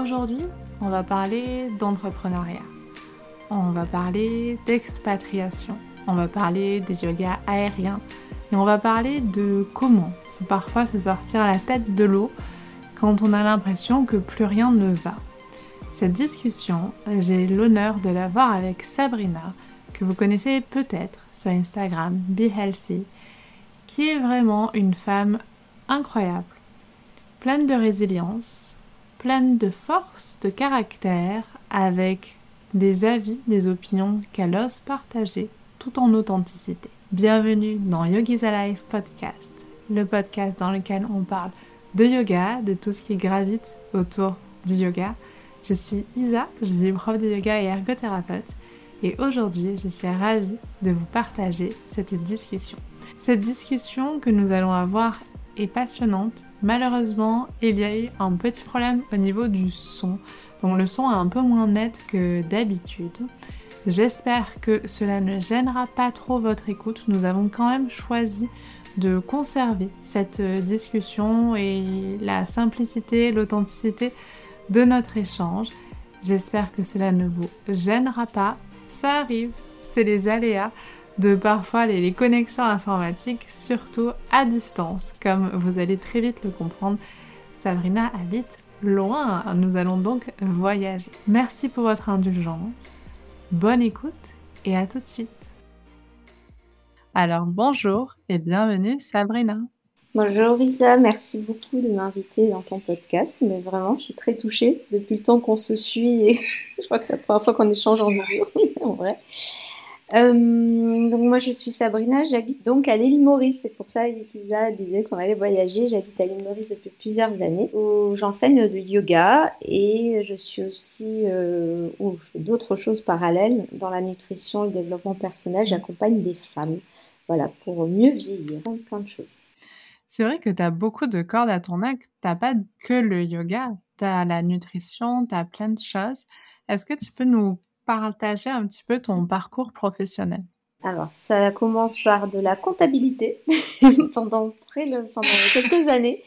Aujourd'hui, on va parler d'entrepreneuriat. On va parler d'expatriation. On va parler de yoga aérien. Et on va parler de comment parfois se sortir la tête de l'eau quand on a l'impression que plus rien ne va. Cette discussion, j'ai l'honneur de l'avoir avec Sabrina, que vous connaissez peut-être sur Instagram, Be Healthy, qui est vraiment une femme incroyable, pleine de résilience, pleine de force, de caractère, avec des avis, des opinions qu'elle ose partager tout en authenticité. Bienvenue dans Yogi's Alive Podcast, le podcast dans lequel on parle de yoga, de tout ce qui gravite autour du yoga. Je suis Isa, je suis prof de yoga et ergothérapeute et aujourd'hui je suis ravie de vous partager cette discussion. Cette discussion que nous allons avoir est passionnante Malheureusement, il y a eu un petit problème au niveau du son, donc le son est un peu moins net que d'habitude. J'espère que cela ne gênera pas trop votre écoute. Nous avons quand même choisi de conserver cette discussion et la simplicité, l'authenticité de notre échange. J'espère que cela ne vous gênera pas. Ça arrive, c'est les aléas de parfois les, connexions informatiques, surtout à distance. Comme vous allez très vite le comprendre, Sabrina habite loin. Nous allons donc voyager. Merci pour votre indulgence. Bonne écoute et à tout de suite. Alors bonjour et bienvenue Sabrina. Bonjour Lisa, merci beaucoup de m'inviter dans ton podcast. Mais vraiment, je suis très touchée depuis le temps qu'on se suit et je crois que c'est la première fois qu'on échange en vidéo, en vrai. Euh, donc moi je suis Sabrina, j'habite donc à l'île Maurice, c'est pour ça qu'Isa disait qu'on allait voyager. J'habite à l'île Maurice depuis plusieurs années où j'enseigne du yoga et je suis aussi, euh, d'autres choses parallèles dans la nutrition le développement personnel. J'accompagne des femmes, voilà, pour mieux vieillir, plein de choses. C'est vrai que tu as beaucoup de cordes à ton arc, tu pas que le yoga, tu as la nutrition, tu as plein de choses. Est-ce que tu peux nous partager un petit peu ton parcours professionnel alors, ça commence par de la comptabilité pendant, très pendant quelques années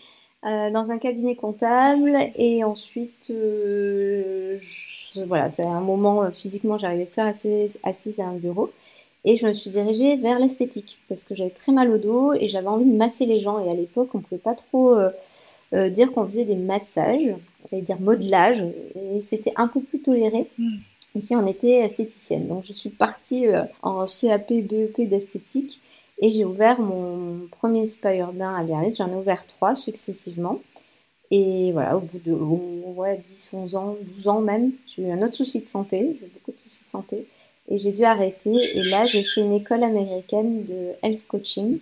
euh, dans un cabinet comptable. Et ensuite, euh, voilà, c'est un moment, euh, physiquement, j'arrivais plus à rester assise à un bureau. Et je me suis dirigée vers l'esthétique parce que j'avais très mal au dos et j'avais envie de masser les gens. Et à l'époque, on ne pouvait pas trop dire qu'on faisait des massages, on dire modelage. Et c'était un peu plus toléré. Mm. Ici, on était esthéticienne. Donc, je suis partie euh, en CAP, BEP d'esthétique et j'ai ouvert mon premier spa urbain à Biarritz. J'en ai ouvert trois successivement. Et voilà, au bout de 10, 11 ans, 12 ans même, j'ai eu un autre souci de santé. J'ai beaucoup de soucis de santé. Et j'ai dû arrêter. Et là, j'ai fait une école américaine de health coaching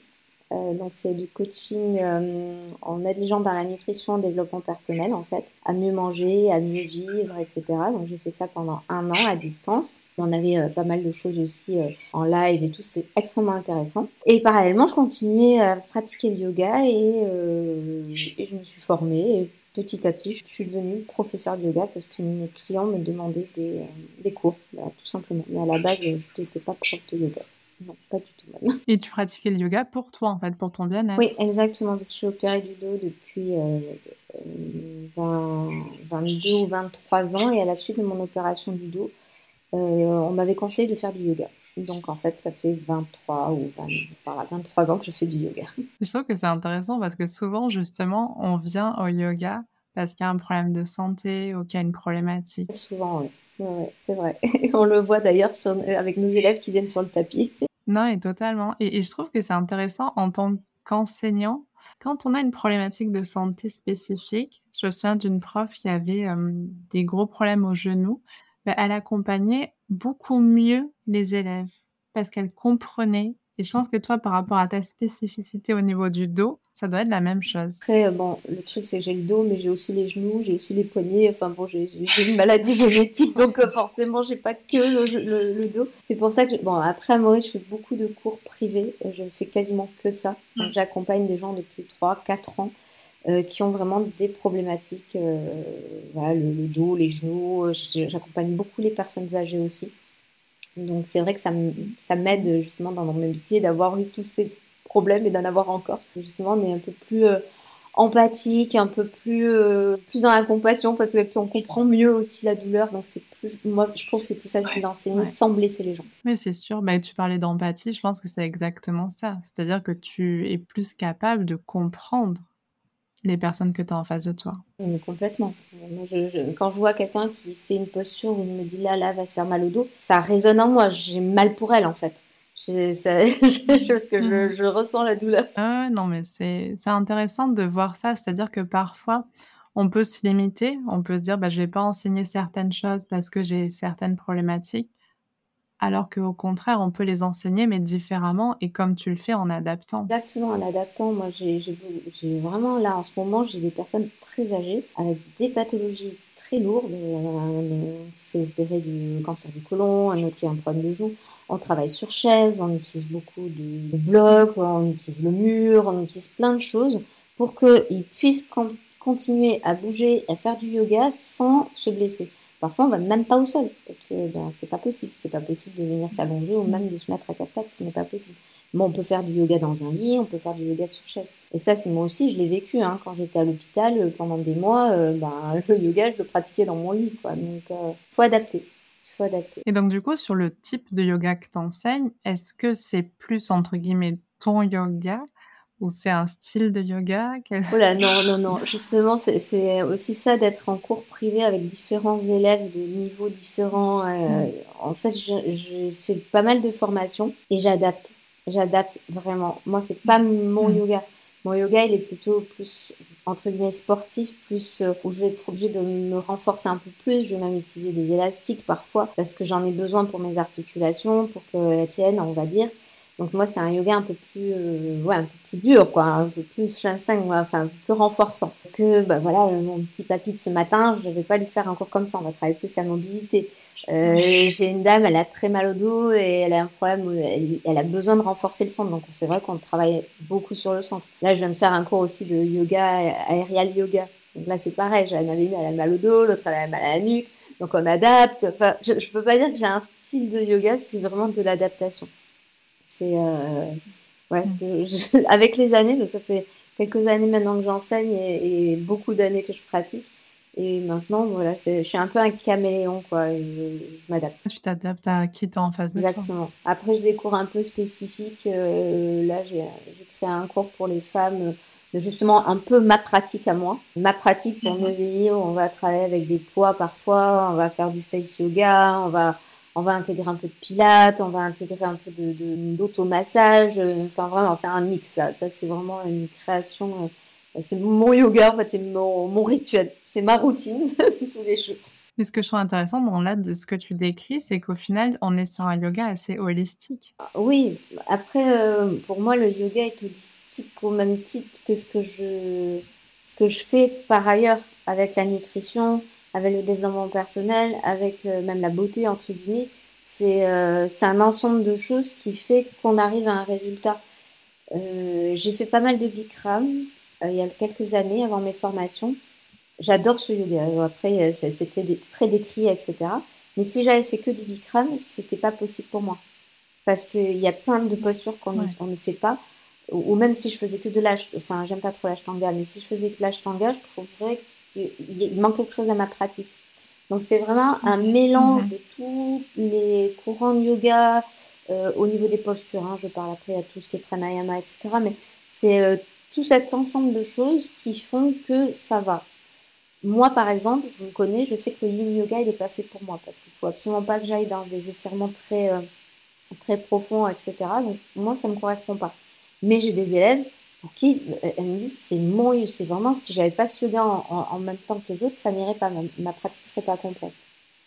euh, donc c'est du coaching euh, en gens dans la nutrition, développement personnel en fait, à mieux manger, à mieux vivre, etc. Donc j'ai fait ça pendant un an à distance. On avait euh, pas mal de choses aussi en live et tout, c'est extrêmement intéressant. Et parallèlement, je continuais à pratiquer le yoga et, je me suis formée. Et petit à petit, je suis devenue professeure de yoga parce que mes clients me demandaient des, cours, tout simplement. Mais à la base, je n'étais pas prof de yoga. Non, pas du tout même. Et tu pratiquais le yoga pour toi, en fait, pour ton bien-être Oui, exactement, parce que je suis opérée du dos depuis 22 euh, ou 23 ans, et à la suite de mon opération du dos, euh, on m'avait conseillé de faire du yoga. Donc en fait, ça fait 23 ou 23 ans que je fais du yoga. Je trouve que c'est intéressant parce que souvent, justement, on vient au yoga parce qu'il y a un problème de santé ou qu'il y a une problématique. Souvent, oui. c'est vrai. on le voit d'ailleurs avec nos élèves qui viennent sur le tapis. Non, et totalement. Et, je trouve que c'est intéressant en tant qu'enseignant, quand on a une problématique de santé spécifique, je me souviens d'une prof qui avait des gros problèmes au genou, bah, elle accompagnait beaucoup mieux les élèves parce qu'elle comprenait et je pense que toi, par rapport à ta spécificité au niveau du dos, ça doit être la même chose. Après, euh, bon, le truc, c'est que j'ai le dos, mais j'ai aussi les genoux, j'ai aussi les poignets. Enfin, bon, j'ai une maladie génétique, donc euh, forcément, j'ai pas que le, dos. C'est pour ça que, bon, après à Maurice, je fais beaucoup de cours privés. Euh, je ne fais quasiment que ça. Mm. J'accompagne des gens depuis 3-4 ans. qui ont vraiment des problématiques, voilà, le, le, dos, les genoux. J'accompagne beaucoup les personnes âgées aussi. Donc c'est vrai que ça m'aide justement dans mon métier d'avoir eu tous ces problèmes et d'en avoir encore. Justement, on est un peu plus euh, empathique, un peu plus, euh, plus dans la compassion parce que on comprend mieux aussi la douleur. Donc c'est plus, moi je trouve que c'est plus facile d'enseigner sans blesser les gens. Mais c'est sûr. Bah, tu parlais d'empathie, je pense que c'est exactement ça. C'est-à-dire que tu es plus capable de comprendre les personnes que tu as en face de toi. complètement. quand je vois quelqu'un qui fait une posture où il me dit là, là, va se faire mal au dos, ça résonne en moi. J'ai mal pour elle en fait. parce que je, mhm. je, ressens la douleur. Ah non, mais c'est intéressant de voir ça. C'est-à-dire que parfois, on peut se limiter. On peut se dire, bah, je vais pas enseigner certaines choses parce que j'ai certaines problématiques alors qu'au contraire, on peut les enseigner, mais différemment, et comme tu le fais en adaptant. Exactement, en adaptant. Moi, j'ai vraiment, là, en ce moment, j'ai des personnes très âgées, avec des pathologies très lourdes. Un s'est opéré du cancer du côlon, un autre qui a un problème de joue. On travaille sur chaise, on utilise beaucoup de blocs, on utilise le mur, on utilise plein de choses pour qu'ils puissent continuer à bouger, à faire du yoga sans se blesser. Parfois, on va même pas au sol parce que ben, c'est pas possible. C'est pas possible de venir s'allonger ou même de se mettre à quatre pattes, ce n'est pas possible. Mais on peut faire du yoga dans un lit, on peut faire du yoga sur chaise. Et ça, c'est moi aussi, je l'ai vécu. Hein. Quand j'étais à l'hôpital euh, pendant des mois, euh, ben, le yoga, je le pratiquais dans mon lit. Quoi. Donc, euh, faut adapter. faut adapter. Et donc, du coup, sur le type de yoga que tu enseignes, est-ce que c'est plus, entre guillemets, ton yoga ou c'est un style de yoga? Oh là, non, non, non. Justement, c'est aussi ça d'être en cours privé avec différents élèves de niveaux différents. Euh, mm. En fait, j'ai fait pas mal de formations et j'adapte. J'adapte vraiment. Moi, c'est pas mon mm. yoga. Mon yoga, il est plutôt plus, entre guillemets, sportif, plus euh, où je vais être obligée de me renforcer un peu plus. Je vais même utiliser des élastiques parfois parce que j'en ai besoin pour mes articulations, pour qu'elles tiennent, on va dire. Donc moi, c'est un yoga un peu plus, euh, ouais, un peu plus dur, quoi, un peu plus shinseng, enfin, plus renforçant. Que, bah voilà, euh, mon petit papy de ce matin, je ne vais pas lui faire un cours comme ça, on va travailler plus sa mobilité. Euh, j'ai une dame, elle a très mal au dos et elle a un problème, elle, elle a besoin de renforcer le centre. Donc c'est vrai qu'on travaille beaucoup sur le centre. Là, je viens de faire un cours aussi de yoga, aérial yoga. Donc là, c'est pareil, j'en avais une, elle a mal au dos, l'autre, elle a mal à la nuque. Donc on adapte. Enfin, je ne peux pas dire que j'ai un style de yoga, c'est vraiment de l'adaptation. Euh, ouais, mm. avec les années, ça fait quelques années maintenant que j'enseigne et, beaucoup d'années que je pratique. Et maintenant, voilà, je suis un peu un caméléon, quoi. Je, m'adapte. Tu t'adaptes à qui t'es en face de Exactement. Après, je des cours un peu spécifiques. Euh, là, j'ai créé un cours pour les femmes de justement un peu ma pratique à moi. Ma pratique pour mm-hmm. me veiller, on va travailler avec des poids parfois, on va faire du face yoga, on va on va intégrer un peu de pilates, on va intégrer un peu d'automassage. De, enfin, vraiment, c'est un mix, ça. Ça, c'est vraiment une création. Euh, c'est mon yoga, en fait, c'est mon, rituel. C'est ma routine tous les jours. Mais ce que je trouve intéressant dans là de ce que tu décris, c'est qu'au final, on est sur un yoga assez holistique. Ah, oui, après, euh, pour moi, le yoga est holistique au même titre que ce que je, ce que je fais par ailleurs avec la nutrition, avec le développement personnel, avec euh, même la beauté, entre guillemets. C'est euh, un ensemble de choses qui fait qu'on arrive à un résultat. Euh, J'ai fait pas mal de Bikram euh, il y a quelques années avant mes formations. J'adore ce yoga. Après, c'était très décrit, etc. Mais si j'avais fait que du Bikram, c'était pas possible pour moi. Parce qu'il y a plein de postures qu'on ne fait pas. Ou, même si je faisais que de l'âge, enfin, j'aime pas trop l'ashtanga, mais si je faisais que l'ashtanga, je trouverais il manque quelque chose à ma pratique. Donc c'est vraiment un mélange de tous les courants de yoga euh, au niveau des postures. Hein. je parle après à tout ce qui est pranayama, etc. Mais c'est euh, tout cet ensemble de choses qui font que ça va. Moi, par exemple, je me connais, je sais que le yin yoga, il n'est pas fait pour moi parce qu'il faut absolument pas que j'aille dans des étirements très, euh, très profonds, etc. Donc moi, ça ne me correspond pas. Mais j'ai des élèves pour qui euh, elle me dit c'est mon c'est vraiment si j'avais pas ce yoga en, même temps que les autres ça n'irait pas ma, ma pratique serait pas complète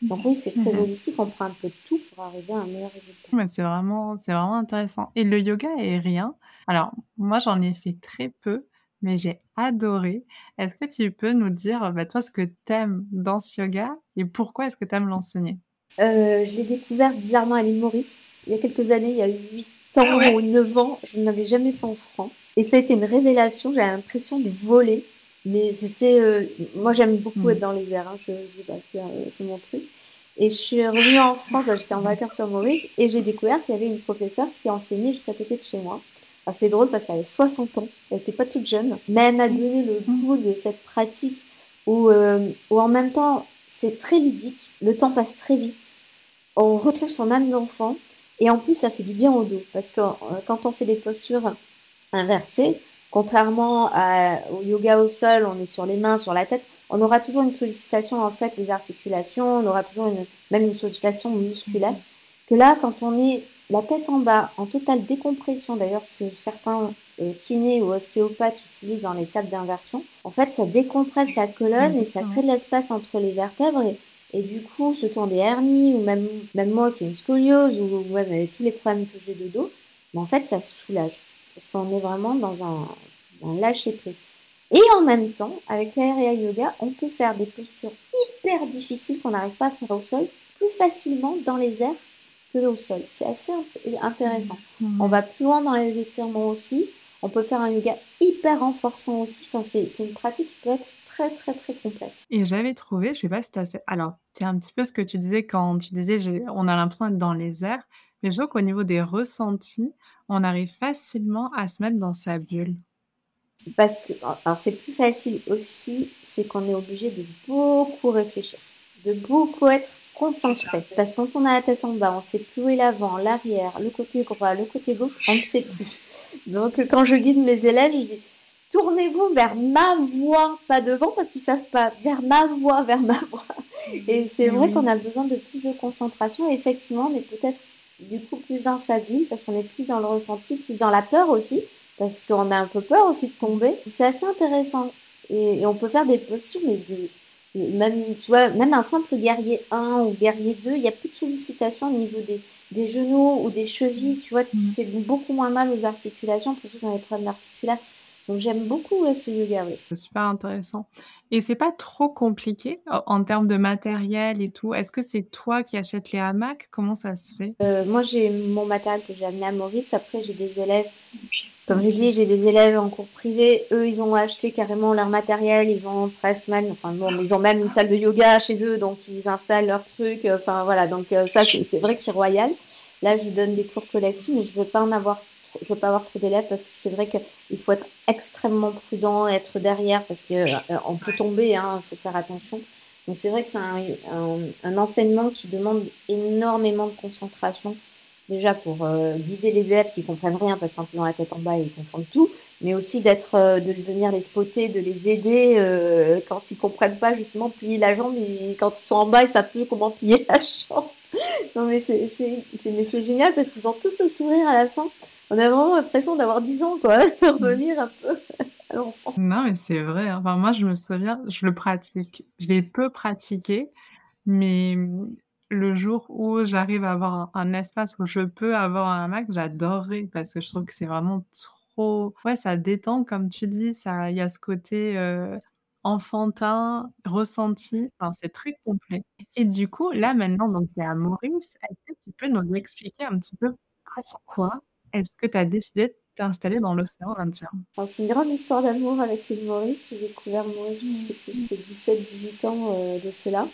donc oui c'est très mhm. holistique on prend un peu de tout pour arriver à un meilleur résultat c'est vraiment c'est vraiment intéressant et le yoga est rien alors moi j'en ai fait très peu mais j'ai adoré. Est-ce que tu peux nous dire, bah, toi, ce que tu aimes dans ce yoga et pourquoi est-ce que tu aimes l'enseigner? Euh, Je l'ai découvert bizarrement à l'île Maurice. Il y a quelques années, il y a eu 8 ans ah ou 9 ans, je ne l'avais jamais fait en France. Et ça a été une révélation, j'avais l'impression de voler. Mais c'était. Euh, moi, j'aime beaucoup hmm. être dans les airs, hein, je, bah, euh, c'est mon truc. Et je suis revenue en France, j'étais en vacances sur Maurice, et j'ai découvert qu'il y avait une professeure qui enseignait juste à côté de chez moi. c'est drôle parce qu'elle avait 60 ans, elle n'était pas toute jeune, mais elle m'a donné le goût de cette pratique où, euh, où en même temps c'est très ludique, le temps passe très vite, on retrouve son âme d'enfant et en plus ça fait du bien au dos parce que euh, quand on fait des postures inversées, contrairement au yoga au sol, on est sur les mains, sur la tête, on aura toujours une sollicitation en fait des articulations, on aura toujours une, même une sollicitation musculaire. Que là, quand on est la tête en bas, en totale décompression, d'ailleurs ce que certains euh, kinés ou ostéopathes utilisent dans les tables d'inversion, en fait ça décompresse la colonne et ça crée de l'espace entre les vertèbres et, du coup ceux qui ont des hernies ou même, même moi qui ai une scoliose ou, même avec tous les problèmes que j'ai de dos, mais en fait ça se soulage parce qu'on est vraiment dans un, un lâcher prise. Et en même temps, avec l'aérien yoga, on peut faire des postures hyper difficiles qu'on n'arrive pas à faire au sol plus facilement dans les airs au sol. C'est assez intéressant. Mmh. On va plus loin dans les étirements aussi. On peut faire un yoga hyper renforçant aussi. Enfin, c'est une pratique qui peut être très, très, très complète. Et j'avais trouvé, je sais pas si tu Alors, c'est un petit peu ce que tu disais quand tu disais on a l'impression d'être dans les airs. Mais je trouve qu'au niveau des ressentis, on arrive facilement à se mettre dans sa bulle. Parce que, alors c'est plus facile aussi, c'est qu'on est obligé de beaucoup réfléchir, de beaucoup être concentré. Parce que quand on a la tête en bas, on sait plus où est l'avant, l'arrière, le côté droit, le côté gauche, on ne sait plus. Donc quand je guide mes élèves, je dis tournez-vous vers ma voix, pas devant parce qu'ils savent pas, vers ma voix, vers ma voix. Et c'est vrai qu'on a besoin de plus de concentration. Effectivement, on est peut-être du coup plus dans sa parce qu'on est plus dans le ressenti, plus dans la peur aussi, parce qu'on a un peu peur aussi de tomber. C'est assez intéressant. Et, et, on peut faire des postures, mais des, même, tu vois, même un simple guerrier 1 ou guerrier 2, il n'y a plus de sollicitation au niveau des, des, genoux ou des chevilles, tu vois, qui mm. fait beaucoup moins mal aux articulations pour ceux qui ont des problèmes articulaires. Donc j'aime beaucoup ce yoga, oui. C'est super intéressant. Et c'est pas trop compliqué en termes de matériel et tout? Est-ce que c'est toi qui achètes les hamacs? Comment ça se fait? Euh, Moi, j'ai mon matériel que j'ai amené à Maurice. Après, j'ai des élèves. Comme j'ai dit, j'ai des élèves en cours privé. Eux, ils ont acheté carrément leur matériel. Ils ont presque même, enfin bon, ils ont même une salle de yoga chez eux, donc ils installent leurs trucs. Enfin voilà, donc euh, ça, c'est vrai que c'est royal. Là, je donne des cours collectifs, mais je veux pas en avoir je veux pas avoir trop d'élèves parce que c'est vrai qu'il faut être extrêmement prudent, être derrière parce qu'on euh, peut tomber, il hein, faut faire attention. Donc c'est vrai que c'est un, enseignement qui demande énormément de concentration, déjà pour euh, guider les élèves qui comprennent rien parce que quand ils ont la tête en bas ils confondent tout, mais aussi d'être, euh, de venir les spotter, de les aider quand ils comprennent pas justement plier la jambe, et quand ils sont en bas ils savent plus comment plier la jambe. non mais c'est, mais c'est génial parce qu'ils ont tous ce sourire à la fin on a vraiment l'impression d'avoir 10 ans, quoi, de revenir un peu à l'enfant. Non, mais c'est vrai. Hein. Enfin, moi, je me souviens, je le pratique. Je l'ai peu pratiqué, mais le jour où j'arrive à avoir un, espace où je peux avoir un hamac, j'adorerais parce que je trouve que c'est vraiment trop. Ouais, ça détend, comme tu dis. Il y a ce côté. Euh, enfantin, ressenti, enfin, c'est très complet. Et du coup, là maintenant, donc tu es à Maurice, est-ce que tu peux nous expliquer un petit peu pourquoi est-ce que tu as décidé de t'installer dans l'océan Indien? C'est une grande histoire d'amour avec l'île Maurice. J'ai découvert Maurice, je sais plus, c'était 17-18 ans euh, de cela.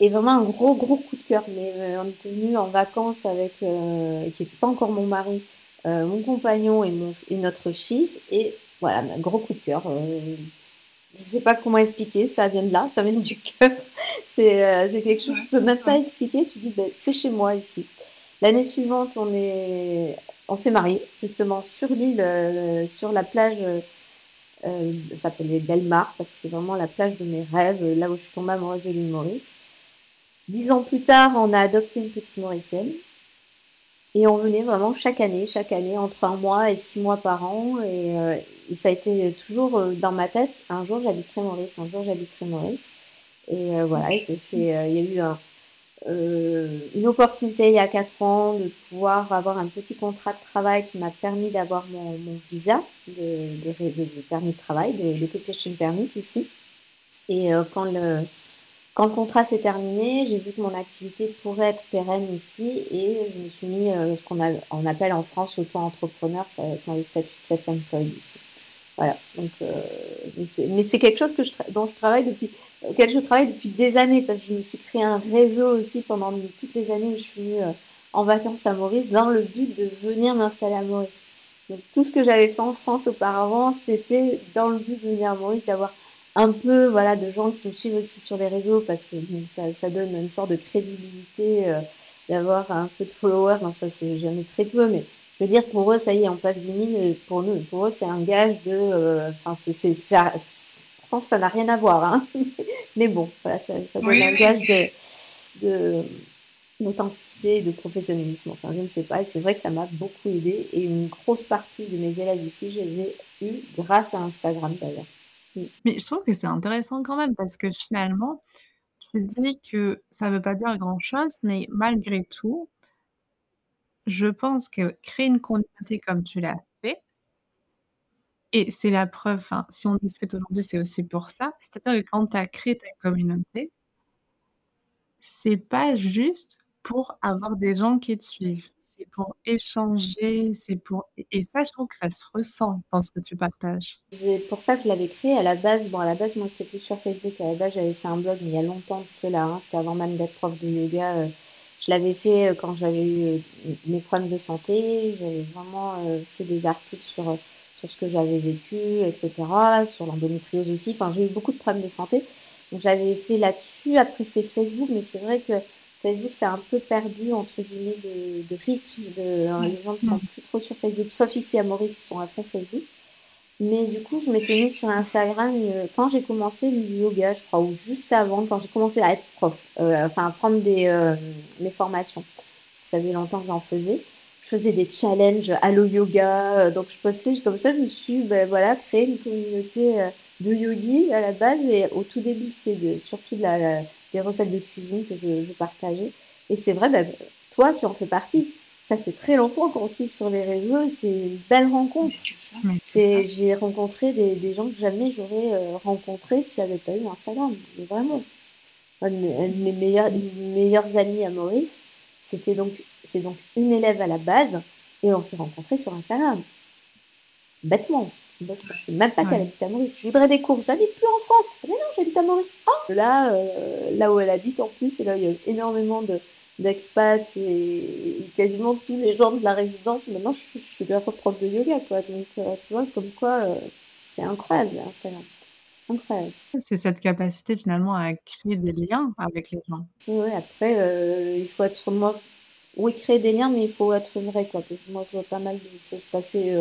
Et vraiment un gros, gros coup de cœur. Mais euh, on était venus en vacances avec, euh, qui n'était pas encore mon mari, mon compagnon et, mon, et notre fils. Et voilà, un gros coup de cœur. je ne sais pas comment expliquer, ça vient de là, ça vient du cœur. c'est quelque chose que tu peux même pas expliquer. Tu dis, ben, c'est chez moi ici. L'année suivante, on est on s'est mariés justement sur l'île, euh, sur la plage, euh, euh, ça s'appelait Belmar, parce que c'est vraiment la plage de mes rêves, là où je suis tombée amoureuse de l'île Maurice. Dix ans plus tard, on a adopté une petite Mauricienne. Et on venait vraiment chaque année, chaque année, entre un mois et six mois par an. Et, et ça a été toujours dans ma tête, un jour j'habiterai Maurice, un jour j'habiterai Maurice. Et voilà, il y a eu un, euh, une opportunité il y a 4 ans de pouvoir avoir un petit contrat de travail qui m'a permis d'avoir mon, visa de, de, permis de travail, de l'occupation permit ici. Et euh, quand, le, quand le contrat s'est terminé, j'ai vu que mon activité pourrait être pérenne ici et je me suis mis euh, ce qu'on on appelle en France auto-entrepreneur, c'est le statut de self-employed ici. Voilà. Donc, mais c'est quelque chose que je, dont je travaille depuis auquel je travaille depuis des années parce que je me suis créé un réseau aussi pendant toutes les années où je suis venue euh, en vacances à Maurice dans le but de venir m'installer à Maurice. Donc tout ce que j'avais fait en France auparavant, c'était dans le but de venir à Maurice, d'avoir un peu voilà, de gens qui me suivent aussi sur les réseaux parce que ça, ça, donne une sorte de crédibilité, euh, d'avoir un peu de followers. Non, ça, c'est jamais très peu, mais je veux dire, pour eux, ça y est, on passe 10 000. Pour nous, pour eux, c'est un gage de. Euh, enfin, c'est ça. Pourtant, ça n'a rien à voir, hein. mais bon, voilà, ça, ça donne un gage de d'authenticité et de professionnalisme. Enfin, je ne sais pas. C'est vrai que ça m'a beaucoup aidé et une grosse partie de mes élèves ici, je les ai eus grâce à Instagram d'ailleurs. Mm. Mais je trouve que c'est intéressant quand même parce que finalement, tu dis que ça veut pas dire grand-chose, mais malgré tout je pense que créer une communauté comme tu l'as fait et c'est la preuve, si on discute aujourd'hui, c'est aussi pour ça. C'est-à-dire que quand tu as créé ta communauté c'est pas juste pour avoir des gens qui te suivent c'est pour échanger, c'est pour et ça, je trouve que ça se ressent dans ce que tu partages. C'est pour ça que je l'avais créé à la base. Bon, à la base, moi, j'étais plus sur Facebook. À la base, j'avais fait un blog, mais il y a longtemps de cela. Hein. C'était avant même d'être prof de yoga. Euh. Je l'avais fait euh, quand j'avais eu euh, mes problèmes de santé. J'avais vraiment fait des articles sur, sur ce que j'avais vécu, etc. Sur l'endométriose aussi. Enfin, j'ai eu beaucoup de problèmes de santé. Donc, je l'avais fait là-dessus. Après, c'était Facebook. Mais c'est vrai que Facebook, c'est un peu perdu, entre guillemets, de, de reach. De, hein, les gens ne sont plus trop sur Facebook, sauf ici à Maurice, ils sont à fond Facebook. Mais du coup, je m'étais mis sur Instagram euh, quand j'ai commencé le yoga, je crois, ou juste avant, quand j'ai commencé à être prof, euh, enfin à prendre des, euh, mes formations. Parce que ça fait longtemps que j'en faisais. Je faisais des challenges Allo Yoga, donc je postais comme ça, je me suis ben, voilà, créé une communauté de yogi à la base. Et au tout début, c'était surtout de la des recettes de cuisine que je, partageais. Et c'est vrai, bah, toi, tu en fais partie. Ça fait très longtemps qu'on suit sur les réseaux. C'est une belle rencontre. C'est J'ai rencontré des, gens que jamais j'aurais euh, rencontrés s'il n'y avait pas eu Instagram. Mais vraiment. Un de mes, meilleurs, meilleurs amis à Maurice, c'était donc, c'est donc une élève à la base. Et on s'est rencontrés sur Instagram. Bêtement. Moi, je pensais même pas qu'elle habite à Maurice. Je voudrais des cours. J'habite plus en France. Mais non, j'habite à Maurice. Oh là, euh, là où elle habite en plus, et là, il y a énormément de, d'expats et, quasiment tous les gens de la résidence. Maintenant, je, suis bien prof de yoga, quoi. Donc, euh, tu vois, comme quoi, euh, c'est incroyable, Instagram. Incroyable. C'est cette capacité finalement à créer des liens avec les gens. Oui, après, il faut être moi. Oui, créer des liens, mais il faut être vrai, quoi. Parce que moi, je vois pas mal de choses passer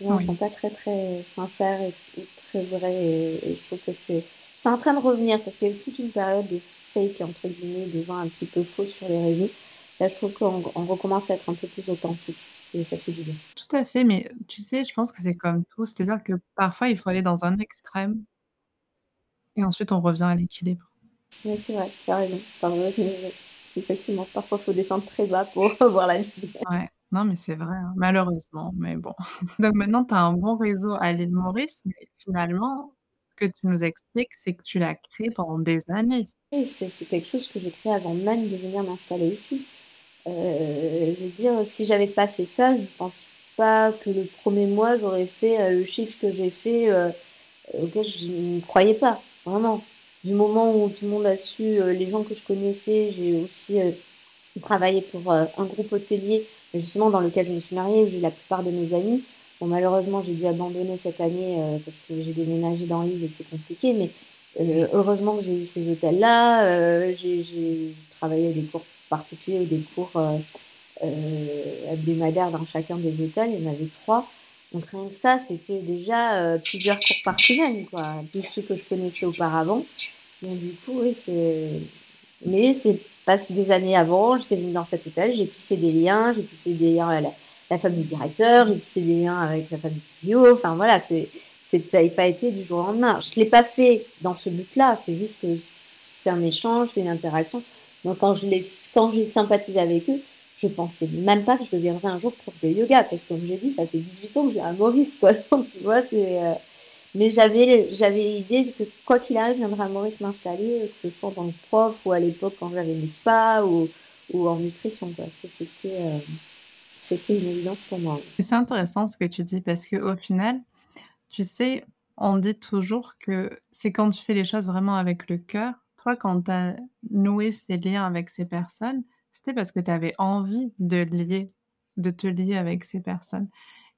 les gens ne sont pas très très sincères et, très vrais et, je trouve que c'est c'est en train de revenir parce qu'il y a eu toute une période de fake entre guillemets, de gens un petit peu faux sur les réseaux. Là, je trouve qu'on recommence à être un peu plus authentique et ça fait du bien. Tout à fait, mais tu sais, je pense que c'est comme tout, c'est-à-dire que parfois il faut aller dans un extrême et ensuite on revient à l'équilibre. Oui, c'est vrai, tu as raison. Exactement. Parfois, il faut descendre très bas pour voir la lumière. Ouais. Non, mais c'est vrai, hein, malheureusement, mais bon. Donc maintenant, tu as un bon réseau à l'île Maurice, mais finalement, que tu nous expliques, c'est que tu l'as créé pendant des années. Oui, c'est quelque chose que j'ai créé avant même de venir m'installer ici. Euh, je veux dire, si j'avais pas fait ça, je pense pas que le premier mois, j'aurais fait euh, le chiffre que j'ai fait, euh, auquel je ne croyais pas, vraiment. Du moment où tout le monde a su, les gens que je connaissais, j'ai aussi travaillé pour un groupe hôtelier justement dans lequel je me suis mariée, où j'ai la plupart de mes amis. Malheureusement, j'ai dû abandonner cette année euh, parce que j'ai déménagé dans l'île et c'est compliqué, mais euh, heureusement que j'ai eu ces hôtels-là. Euh, j'ai travaillé des cours particuliers ou des cours hebdomadaires dans chacun des hôtels. Il y en avait trois. Donc rien que ça, c'était déjà plusieurs cours par semaine, quoi. Tous ceux que je connaissais auparavant. Du c'est... Mais c'est passe des années avant, j'étais venue dans cet hôtel, j'ai tissé des liens, j'ai tissé des liens avec la, femme du directeur, j'ai tissé des liens avec la femme du CEO. Enfin voilà, c'est, ça n'avait pas été du jour au lendemain. Je ne l'ai pas fait dans ce but-là, c'est juste que c'est un échange, c'est une interaction. Donc quand, je quand j'ai sympathisé avec eux, je pensais même pas que je deviendrais un jour prof de yoga, parce que comme j'ai dit, ça fait 18 ans que j'ai un Maurice, quoi. Donc tu vois, c'est. Euh, mais j'avais, l'idée que quoi qu'il arrive, je viendrai à Maurice m'installer, que ce soit dans le prof ou à l'époque quand j'avais mes spas ou, ou en nutrition. Quoi. C'était, euh, c'était une évidence pour moi. C'est intéressant ce que tu dis parce qu'au final, tu sais, on dit toujours que c'est quand tu fais les choses vraiment avec le cœur. Toi, quand tu as noué ces liens avec ces personnes, c'était parce que tu avais envie de lier, de te lier avec ces personnes.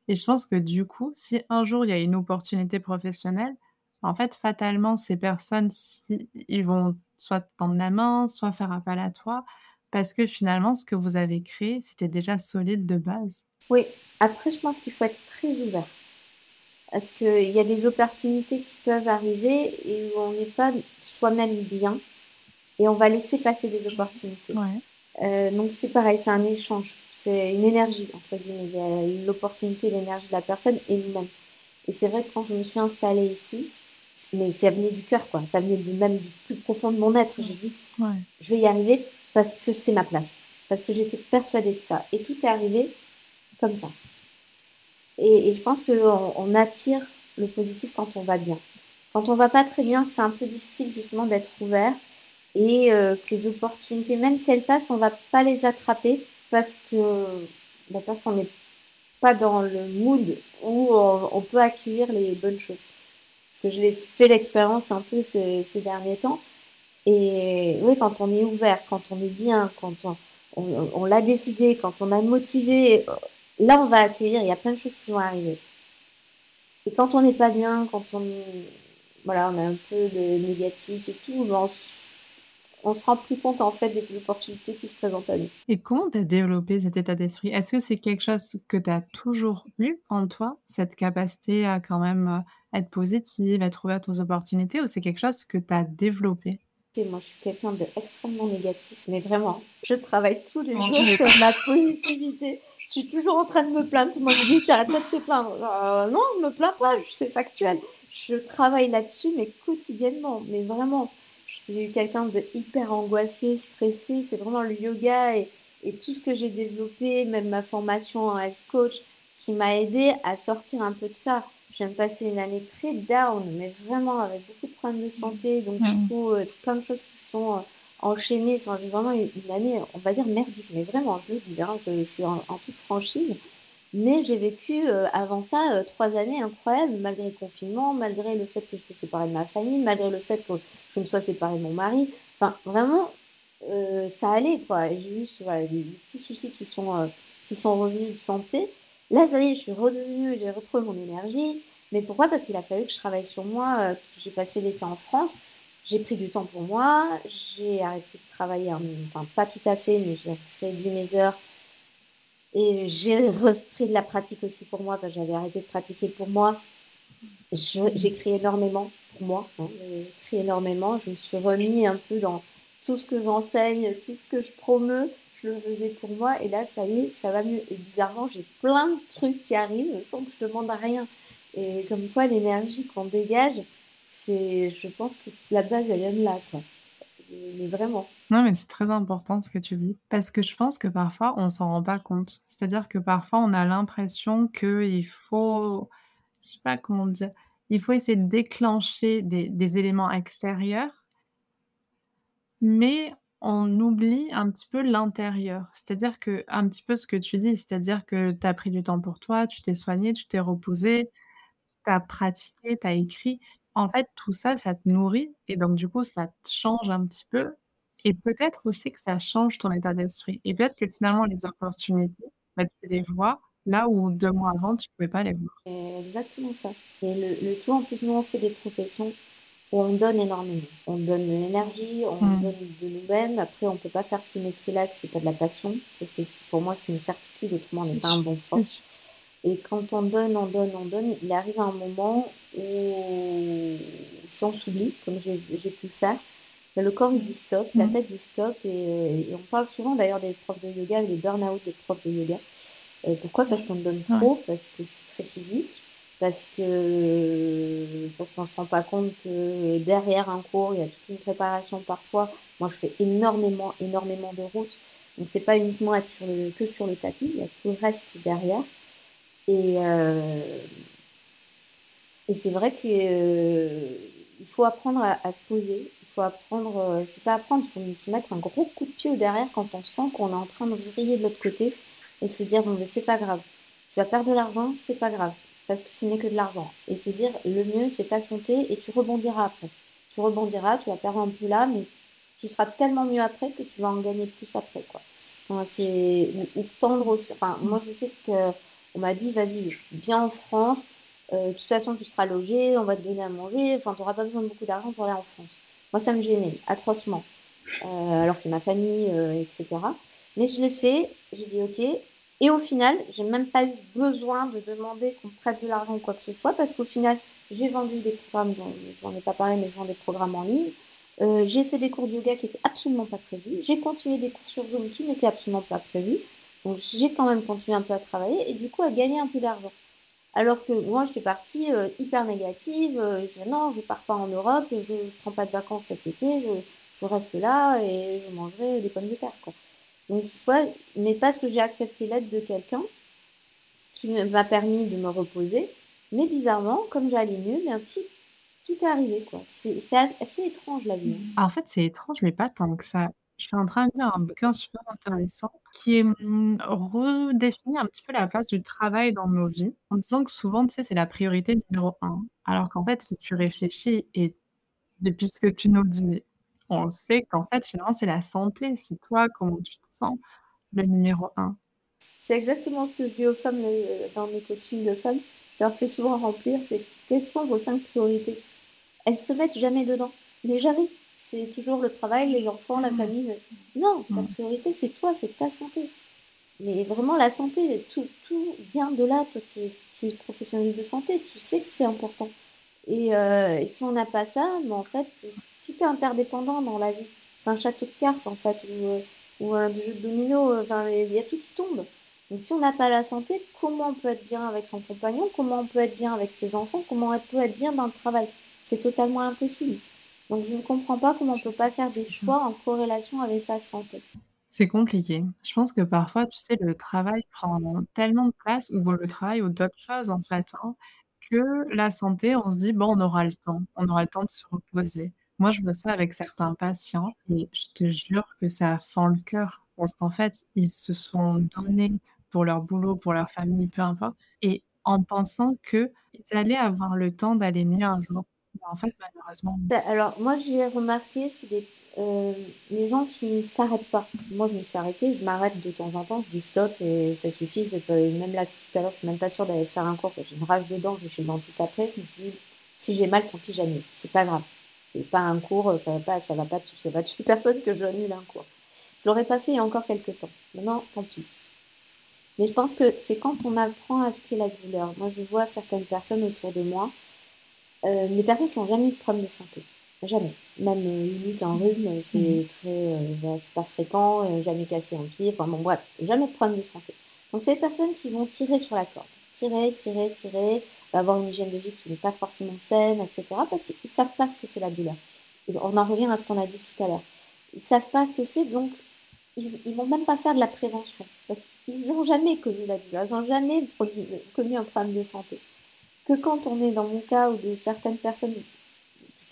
Et je pense que du coup, si un jour il y a une opportunité professionnelle, en fait, fatalement, ces personnes, si ils vont soit te tendre la main, soit faire appel à toi, parce que finalement, ce que vous avez créé, c'était déjà solide de base. Oui, après, je pense qu'il faut être très ouvert. Parce qu'il y a des opportunités qui peuvent arriver et où on n'est pas soi-même bien et on va laisser passer des opportunités. Euh, donc c'est pareil, c'est un échange, c'est une énergie, entre guillemets. Il y a l'opportunité, l'énergie de la personne et nous-mêmes. Et c'est vrai que quand je me suis installée ici, mais ça venait du cœur, quoi. Ça venait même du plus profond de mon être. J'ai dit, je vais y arriver parce que c'est ma place. Parce que j'étais persuadée de ça. Et tout est arrivé comme ça. Et, je pense qu'on on attire le positif quand on va bien. Quand on va pas très bien, c'est un peu difficile justement d'être ouvert et euh, que les opportunités, même si elles passent, on va pas les attraper parce que bah, parce qu'on n'est pas dans le mood où on, peut accueillir les bonnes choses. Parce que je l'ai fait l'expérience un peu ces, ces, derniers temps. Et oui, quand on est ouvert, quand on est bien, quand on, l'a décidé, quand on a motivé, là, on va accueillir, il y a plein de choses qui vont arriver. Et quand on n'est pas bien, quand on, voilà, on a un peu de négatif et tout, ben, on, se rend plus compte en fait des opportunités qui se présentent à nous. Et comment tu as développé cet état d'esprit? Est-ce que c'est quelque chose que tu as toujours eu en toi, cette capacité à quand même euh, être positive, à trouver aux opportunités, ou c'est quelque chose que tu as développé? Moi, je suis quelqu'un d'extrêmement négatif, mais vraiment, je travaille tous les jours sur la positivité. Je suis toujours en train de me plaindre. Tout le monde me dit, arrêtes pas de te plaindre. Euh, non, je me plains pas, c'est factuel. Je travaille là-dessus, mais quotidiennement. Mais vraiment, je suis quelqu'un de hyper angoissé, stressé. C'est vraiment le yoga et, et tout ce que j'ai développé, même ma formation en health coach, qui m'a aidé à sortir un peu de ça. Je de passer une année très down, mais vraiment avec beaucoup de problèmes de santé. Donc, du mmh. coup, euh, plein de choses qui sont euh, enchaîné. Enfin, j'ai vraiment une, année, on va dire merdique, mais vraiment, je le dis, hein, je, suis en, toute franchise. Mais j'ai vécu euh, avant ça euh, trois années incroyables, malgré le confinement, malgré le fait que j'étais séparée de ma famille, malgré le fait que je me sois séparée de mon mari. Enfin, vraiment, euh, ça allait, quoi. J'ai eu des, petits soucis qui sont, qui sont revenus de santé. Là, ça y est, je suis redevenue, j'ai retrouvé mon énergie. Mais pourquoi? Parce qu'il a fallu que je travaille sur moi. j'ai passé l'été en France j'ai pris du temps pour moi, j'ai arrêté de travailler, enfin pas tout à fait, mais j'ai réduit mes heures. Et j'ai repris de la pratique aussi pour moi, parce que j'avais arrêté de pratiquer pour moi. J'écris énormément pour moi, hein, j'écris énormément. Je me suis remis un peu dans tout ce que j'enseigne, tout ce que je promeux, je le faisais pour moi. Et là, ça y est, ça va mieux. Et bizarrement, j'ai plein de trucs qui arrivent sans que je demande rien. Et comme quoi, l'énergie qu'on dégage, je pense que la base, elle vient de là, quoi. Mais vraiment. Non, mais c'est très important ce que tu dis. Parce que je pense que parfois, on s'en rend pas compte. C'est-à-dire que parfois, on a l'impression qu'il faut, je sais pas comment dire, il faut essayer de déclencher des éléments extérieurs, mais on oublie un petit peu l'intérieur. C'est-à-dire que, un petit peu ce que tu dis, c'est-à-dire que tu as pris du temps pour toi, tu t'es soigné, tu t'es reposé, tu as pratiqué, tu as écrit. En fait, tout ça, ça te nourrit et donc du coup, ça te change un petit peu et peut-être aussi que ça change ton état d'esprit et peut-être que finalement les opportunités, bah, tu les vois là où deux mois avant, tu pouvais pas les voir. exactement ça et le le tout en plus, nous, on fait des professions où on donne énormément. On donne de l'énergie, on mmh. donne de nous-mêmes. Après, on peut pas faire ce métier-là si c'est pas de la passion. c'est pour moi, c'est une certitude, autrement on n'est pas un bon sens. Et quand on donne, on donne, on donne, il arrive un moment où si on s'oublie, comme j'ai pu le faire, ben, le corps il dit stop, la mmh. tête dit stop, et, on parle souvent d'ailleurs des profs de yoga, des burn-out des profs de yoga. Euh, pourquoi? Parce qu'on donne trop, parce que c'est très physique, parce que parce qu'on se rend pas compte que derrière un cours, il y a toute une préparation parfois. Moi, je fais énormément, énormément de routes, donc c'est pas uniquement être sur le, que sur le tapis, il y a tout le reste derrière. Et, euh, et c'est vrai qu'il euh, faut apprendre à, se poser. Il faut apprendre, euh, c'est pas apprendre, il faut se mettre un gros coup de pied au derrière quand on sent qu'on est en train de vriller de l'autre côté et se dire bon mais c'est pas grave. Tu vas perdre de l'argent, c'est pas grave parce que ce n'est que de l'argent. Et te dire le mieux c'est ta santé et tu rebondiras après. Tu rebondiras, tu vas perdre un peu là, mais tu seras tellement mieux après que tu vas en gagner plus après quoi. c'est ou tendre aussi. Enfin moi je sais que On m'a dit, vas-y, viens en France. de toute façon, tu seras logé, on va te donner à manger. Enfin, tu n'auras pas besoin de beaucoup d'argent pour aller en France. Moi, ça me gênait atrocement. alors que c'est ma famille, etc. Mais je l'ai fait. J'ai dit, ok. Et au final, j'ai même pas eu besoin de demander qu'on prête de l'argent ou quoi que ce soit, parce qu'au final, j'ai vendu des programmes, j'en ai pas parlé, mais je vends des programmes en ligne. Euh, j'ai fait des cours de yoga qui n'étaient absolument pas prévus. J'ai continué des cours sur Zoom qui n'étaient absolument pas prévus. Donc j'ai quand même continué un peu à travailler et du coup à gagner un peu d'argent. Alors que moi, je suis partie euh, hyper négative. Euh, je disais non, je pars pas en Europe, je prends pas de vacances cet été, je, je reste là et je mangerai des pommes de terre. Quoi. Donc, tu vois, mais parce que j'ai accepté l'aide de quelqu'un qui m'a permis de me reposer. Mais bizarrement, comme j'allais mieux, bien tout, est arrivé, quoi. C'est assez, étrange, la vie. Hein. En fait, c'est étrange, mais pas tant que ça. Je suis en train de lire un bouquin super intéressant qui mmh, redéfinit un petit peu la place du travail dans nos vies, en disant que souvent, tu sais, c'est la priorité numéro un. Alors qu'en fait, si tu réfléchis et depuis ce que tu nous dis, on sait qu'en fait, finalement, c'est la santé. C'est toi, comment tu te sens, le numéro un. C'est exactement ce que je dis aux femmes euh, dans mes coachings de femmes. Je leur fais souvent remplir, c'est quelles sont vos cinq priorités? Elles se mettent jamais dedans, mais jamais. C'est toujours le travail, les enfants, la mmh. famille. Non, ta mmh. priorité, c'est toi, c'est ta santé. Mais vraiment, la santé, tout, tout vient de là. Toi, tu, tu es professionnel de santé, tu sais que c'est important. Euh, et, si on n'a pas ça, mais en fait, tout est interdépendant dans la vie. C'est un château de cartes, en fait, ou, un jeu de domino. Enfin, il y a tout qui tombe. Donc, si on n'a pas la santé, comment on peut être bien avec son compagnon? Comment on peut être bien avec ses enfants? Comment on peut être bien dans le travail? C'est totalement impossible. Donc, je ne comprends pas comment on ne peut pas faire des choix en corrélation avec sa santé. C'est compliqué. Je pense que parfois, tu sais, le travail prend tellement de place, ou le travail ou d'autres choses, en fait, hein, que la santé, on se dit: «Bon, on aura le temps, on aura le temps de se reposer». Moi, je vois ça avec certains patients et je te jure que ça fend le cœur parce qu'en fait, ils se sont donnés pour leur boulot, pour leur famille, peu importe et en pensant qu'ils allaient avoir le temps d'aller mieux un jour. en fait, malheureusement bah, alors moi, j'ai remarqué, c'est des euh, les gens qui ne s'arrêtent pas. Moi, je me suis arrêtée, je m'arrête de temps en temps, je dis stop et ça suffit. Je peux, même là, tout à l'heure, je suis même pas sûre d'aller faire un cours j'ai une rage dedans, je chez le dentiste après. Je me suis dit, si j'ai mal, tant pis, j'annule. C'est pas grave. C'est pas un cours, ça va pas, ça va pas, ça va tuer personne que je annule un cours. Je l'aurais pas fait il y a encore quelques temps. Maintenant, tant pis. Mais je pense que c'est quand on apprend à ce qu'est la douleur. Moi, je vois certaines personnes autour de moi, euh, des personnes qui n'ont jamais eu de problème de santé Jamais. Même euh, limite un rhume, c'est mhm. très, euh, c'est pas fréquent, euh, jamais cassé un pied, enfin bon bref, jamais de problème de santé. Donc c'est des personnes qui vont tirer sur la corde, tirer, tirer, tirer, avoir une hygiène de vie qui n'est pas forcément saine, etc. Parce qu'ils savent pas ce que c'est la douleur. on en revient à ce qu'on a dit tout à l'heure. Ils savent pas ce que c'est, donc ils, ils vont même pas faire de la prévention. Parce qu'ils n'ont jamais connu la douleur, ils n'ont jamais connu un problème de santé. Que quand on est dans mon cas ou des certaines personnes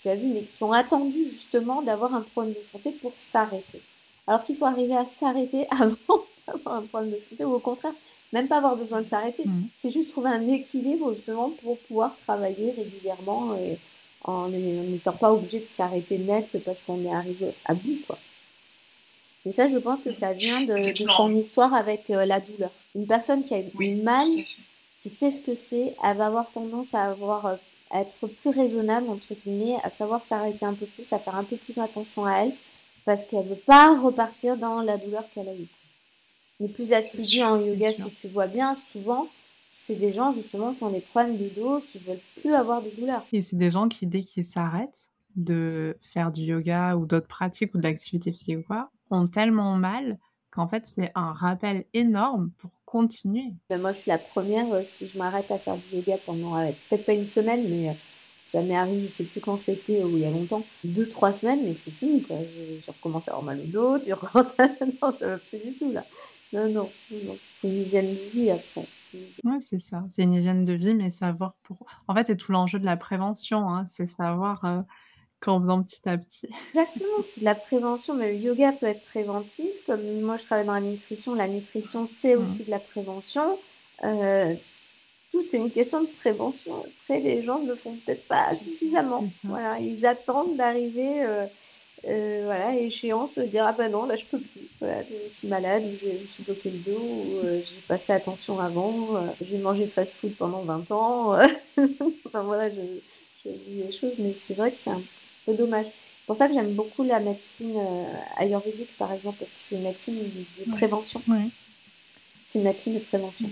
tu as vu, mais qui ont attendu justement d'avoir un problème de santé pour s'arrêter. Alors qu'il faut arriver à s'arrêter avant d'avoir un problème de santé, ou au contraire, même pas avoir besoin de s'arrêter. Mmh. C'est juste trouver un équilibre justement pour pouvoir travailler régulièrement et en n'étant pas obligé de s'arrêter net parce qu'on est arrivé à bout. Quoi. Et ça, je pense que ça vient de, son histoire avec euh, la douleur. Une personne qui a eu mal, qui sait ce que c'est, elle va avoir tendance à avoir euh, à être plus raisonnable, entre guillemets, à savoir s'arrêter un peu plus, à faire un peu plus attention à elle, parce qu'elle ne veut pas repartir dans la douleur qu'elle a eue. Les plus assidus en yoga, si tu vois bien, souvent, c'est des gens justement qui ont des problèmes de dos, qui veulent plus avoir de douleur. Et c'est des gens qui, dès qu'ils s'arrêtent de faire du yoga ou d'autres pratiques ou de l'activité physique ou quoi, ont tellement mal qu'en fait c'est un rappel énorme pour continuer. Ben moi, je suis la première, euh, si je m'arrête à faire du yoga pendant, euh, peut-être pas une semaine, mais euh, ça m'est arrivé, je sais plus quand c'était, ou il y a longtemps, deux, trois semaines, mais c'est fini, quoi. Je, recommence à avoir mal au dos, tu recommences à... non, ça va plus du tout, là. Non, non, non. C'est une hygiène de vie, après. Ouais, c'est ça. C'est une hygiène de vie, mais savoir pour... En fait, c'est tout l'enjeu de la prévention, hein. c'est savoir qu'en faisant petit à petit. Exactement, c'est de la prévention, mais le yoga peut être préventif. Comme moi, je travaille dans la nutrition, la nutrition, c'est aussi de la prévention. Euh, tout est une question de prévention. Après, les gens ne le font peut-être pas suffisamment. Voilà, ils attendent d'arriver. Euh, euh, voilà, échéance, dire ah ben non, là je peux plus. Voilà, je suis malade, je me suis bloqué le dos, ou euh, j'ai pas fait attention avant, j'ai mangé fast-food pendant 20 ans. enfin voilà, je, je dis les choses, mais c'est vrai que c'est un peu dommage. C'est pour ça que j'aime beaucoup la médecine ayurvédique, par exemple, parce que c'est une médecine de prévention. C'est une médecine de prévention.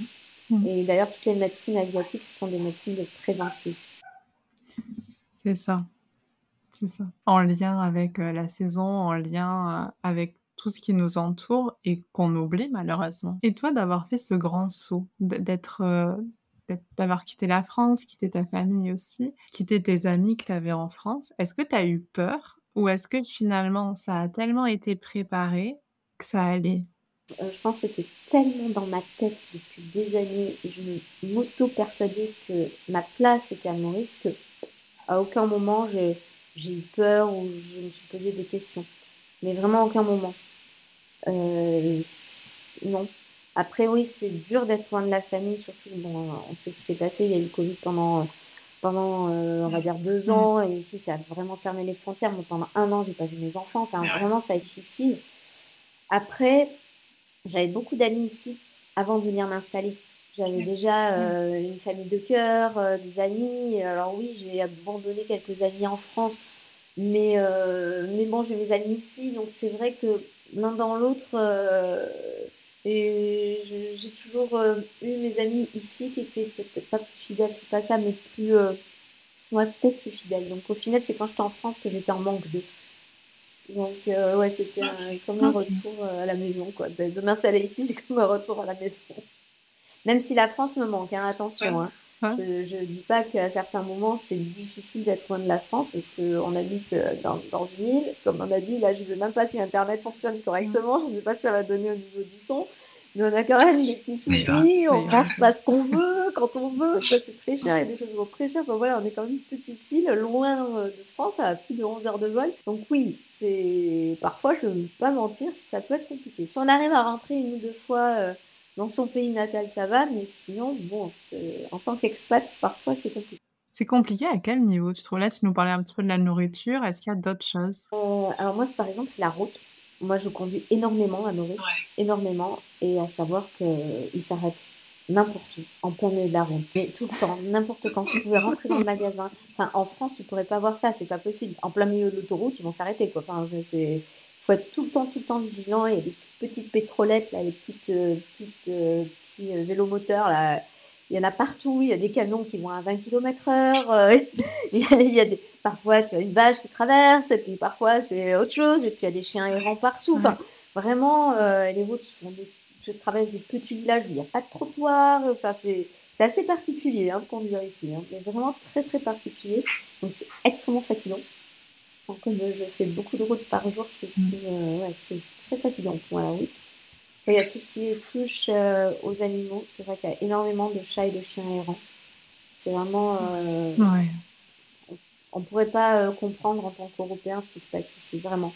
Et d'ailleurs, toutes les médecines asiatiques, ce sont des médecines de préventive. C'est ça. C'est ça. En lien avec euh, la saison, en lien euh, avec tout ce qui nous entoure et qu'on oublie malheureusement. Et toi, d'avoir fait ce grand saut, d'être, euh, d'avoir quitté la France, quitté ta famille aussi, quitté tes amis que tu avais en France, est-ce que tu as eu peur ou est-ce que finalement ça a tellement été préparé que ça allait? Je pense que c'était tellement dans ma tête depuis des années je m'auto-persuadais que ma place était à Maurice que à aucun moment j'ai eu peur ou je me suis posé des questions. Mais vraiment aucun moment. Euh, non. Après, oui, c'est dur d'être loin de la famille, surtout, bon, on sait ce qui s'est passé, il y a eu le Covid pendant, pendant euh, on va dire, deux ans, et ici, ça a vraiment fermé les frontières. Moi, pendant un an, j'ai pas vu mes enfants, enfin, vraiment, ça a été difficile. Après, j'avais beaucoup d'amis ici avant de venir m'installer. J'avais déjà euh, une famille de cœur, euh, des amis. Alors oui, j'ai abandonné quelques amis en France, mais, mais bon, j'ai mes amis ici, donc c'est vrai que l'un dans l'autre, et j'ai toujours eu mes amis ici qui étaient peut-être pas plus fidèles, c'est pas ça, mais plus, ouais, peut-être plus fidèles. Donc au final, c'est quand j'étais en France que j'étais en manque d'eux. Donc ouais, c'était comme un retour à la maison, quoi. De, m'installer ici, c'est comme un retour à la maison. Même si la France me manque, hein, attention. Hein. Je ne dis pas qu'à certains moments, c'est difficile d'être loin de la France parce qu'on habite euh, dans, dans, une île. Comme on a dit, là, je ne sais même pas si Internet fonctionne correctement. Je ne sais pas ce que ça va donner au niveau du son. Mais on a quand même l'électricité, on mange pas ce qu'on veut, quand on veut. c'est très cher, il y a des choses qui sont très chères. voilà, on est quand même une petite île, loin euh, de France, à plus de 11 heures de vol. Donc oui, c'est parfois, je ne vais pas mentir, ça peut être compliqué. Si on arrive à rentrer une ou deux fois... Euh, dans son pays natal, ça va, mais sinon, bon, en tant qu'expat, parfois, c'est compliqué. C'est compliqué à quel niveau? Tu trouves là, tu nous parlais un petit peu de la nourriture. Est-ce qu'il y a d'autres choses? Euh, Alors moi, par exemple, c'est la route. Moi, je conduis énormément à Maurice, énormément, et à savoir qu'il s'arrête n'importe où, en plein milieu de la route, mais tout le temps, n'importe quand. Si tu pouvais rentrer dans le magasin, enfin, en France, tu pourrais pas voir ça, c'est pas possible. En plein milieu de l'autoroute, ils vont s'arrêter, quoi. Enfin, c'est faut être tout le temps, tout le temps vigilant. Il y a des petites pétrolettes, là, les petites, euh, petites euh, petits euh, vélomoteurs, là. Il y en a partout. Il y a des camions qui vont à 20 km heure. il, y a, des, parfois, tu as une vache qui traverse, et puis parfois, c'est autre chose. Et puis, il y a des chiens errants partout. Enfin, vraiment, les routes sont des, je traverse des petits villages où il n'y a pas de trottoir. Enfin, c'est, c'est assez particulier hein, de conduire ici. Hein. C'est vraiment très, très particulier. Donc, c'est extrêmement fatigant comme je fais beaucoup de routes par jour, c'est mm. très fatigant pour la route. il y a tout ce qui touche euh, aux animaux. C'est vrai qu'il y a énormément de chats et de chiens errants. C'est vraiment. Euh, on ne pourrait pas euh, comprendre en tant qu'Européens ce qui se passe ici, vraiment.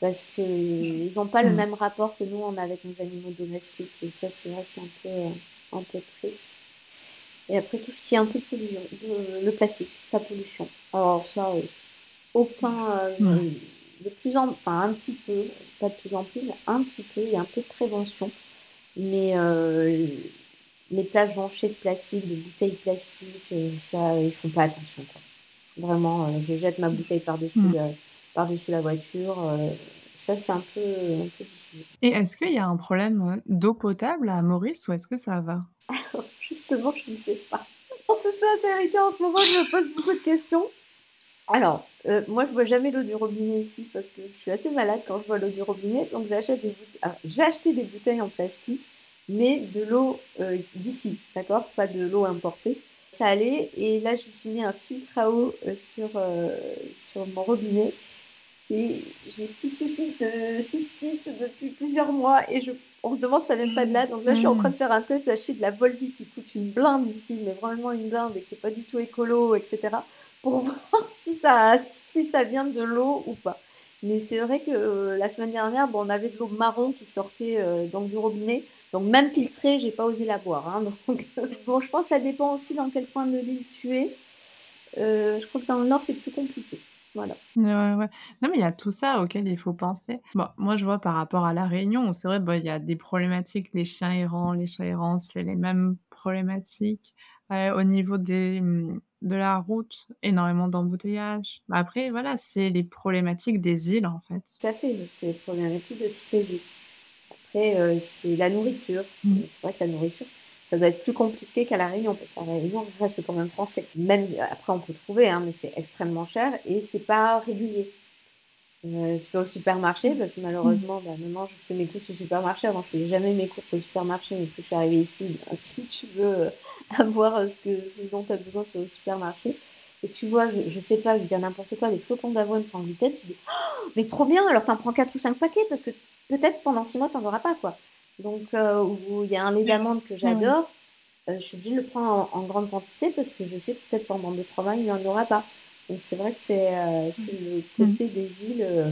Parce qu'ils n'ont pas le mm. même rapport que nous, on a avec nos animaux domestiques. Et ça, c'est vrai que c'est un peu, un peu triste. Et après, tout ce qui est un peu pollution, le plastique, la pollution. Alors, ça, aucun. Euh, de plus en enfin un petit peu, pas de plus en plus, mais un petit peu, il y a un peu de prévention. Mais euh, les plages jonchées de plastique, de bouteilles plastiques, euh, ça, ils font pas attention. Vraiment, je jette ma bouteille par-dessus mm. la, par la voiture. ça, c'est un peu, un peu difficile. Et est-ce qu'il y a un problème d'eau potable à Maurice ou est-ce que ça va? Alors, justement, je ne sais pas. En tout cas, c'est en ce moment, je me pose beaucoup de questions. Alors, euh, moi, je bois jamais l'eau du robinet ici parce que je suis assez malade quand je bois l'eau du robinet. Donc, j'achète des j'ai acheté des bouteilles en plastique, mais de l'eau euh, d'ici, d'accord? Pas de l'eau importée. Ça allait. Et là, je me suis mis un filtre à eau euh, sur, mon robinet. Et j'ai des petits soucis de cystite depuis plusieurs mois. Et je, on se demande si ça vient pas de là. Donc là, je suis en train de faire un test, d'acheter de la Volvi qui coûte une blinde ici, mais vraiment une blinde et qui n'est pas du tout écolo, etc pour voir si ça, si ça vient de l'eau ou pas. Mais c'est vrai que euh, la semaine dernière, bon, on avait de l'eau marron qui sortait euh, donc du robinet. Donc même filtrée, j'ai pas osé la boire. Hein. donc bon, je pense que ça dépend aussi dans quel coin de l'île tu es. Euh, je crois que dans le nord, c'est plus compliqué. Voilà. Ouais, ouais. Non, mais il y a tout ça auquel il faut penser. Moi, je vois par rapport à La Réunion, c'est vrai, bah, il y a des problématiques, les chiens errants, les chats errants, c'est les mêmes problématiques. Au niveau des, mmh, de la route, énormément d'embouteillages. Bah, après, voilà, c'est les problématiques des îles, en fait. Tout à fait, c'est les problématiques de toutes les îles. Après, heu, c'est la nourriture. Mmh. C'est vrai que la nourriture, ça doit être plus compliqué qu'à La Réunion, parce qu'à La Réunion, reste quand même français. Même après, on peut trouver, hein, mais c'est extrêmement cher et c'est pas régulier. Euh, tu vas au supermarché, parce que malheureusement, bah, maintenant je fais mes courses au supermarché. Avant, je faisais jamais mes courses au supermarché, mais depuis je suis arrivée ici, ben, si tu veux euh, avoir euh, ce, que, ce dont tu as besoin, tu vas au supermarché. Et tu vois, je, je sais pas, je veux dire n'importe quoi, des flocons d'avoine sans gluten, tu dis, oh, mais trop bien, alors t'en prends 4 ou 5 paquets, parce que peut-être pendant 6 mois, t'en auras pas, quoi. Donc, il y a un lait d'amande que j'adore, je suis obligée de le prendre en, en, grande quantité, parce que je sais peut-être pendant 2-3 mois, il n'y en aura pas. Donc c'est vrai que c'est euh, le côté mmh. des îles. Euh,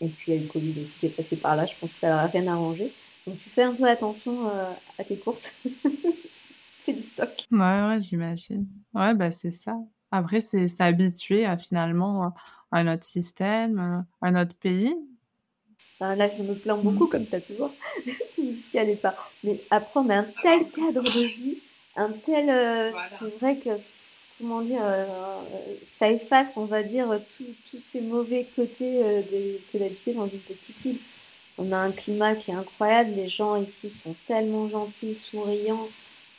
et puis il y a le Covid aussi qui est passé par là. Je pense que ça va rien arranger. Donc tu fais un peu attention euh, à tes courses. tu fais du stock. Ouais, ouais, j'imagine. Ouais, bah c'est ça. Après, c'est s'habituer à finalement à notre système, à notre pays. là, je me plains beaucoup, mmh. comme tu as pu voir. tu me dis qu'il n'y allait pas. Mais après, on a un tel cadre de vie, un tel. C'est vrai que comment dire, euh, ça efface, on va dire, tous ces mauvais côtés euh, que d'habiter dans une petite île. On a un climat qui est incroyable, les gens ici sont tellement gentils, souriants.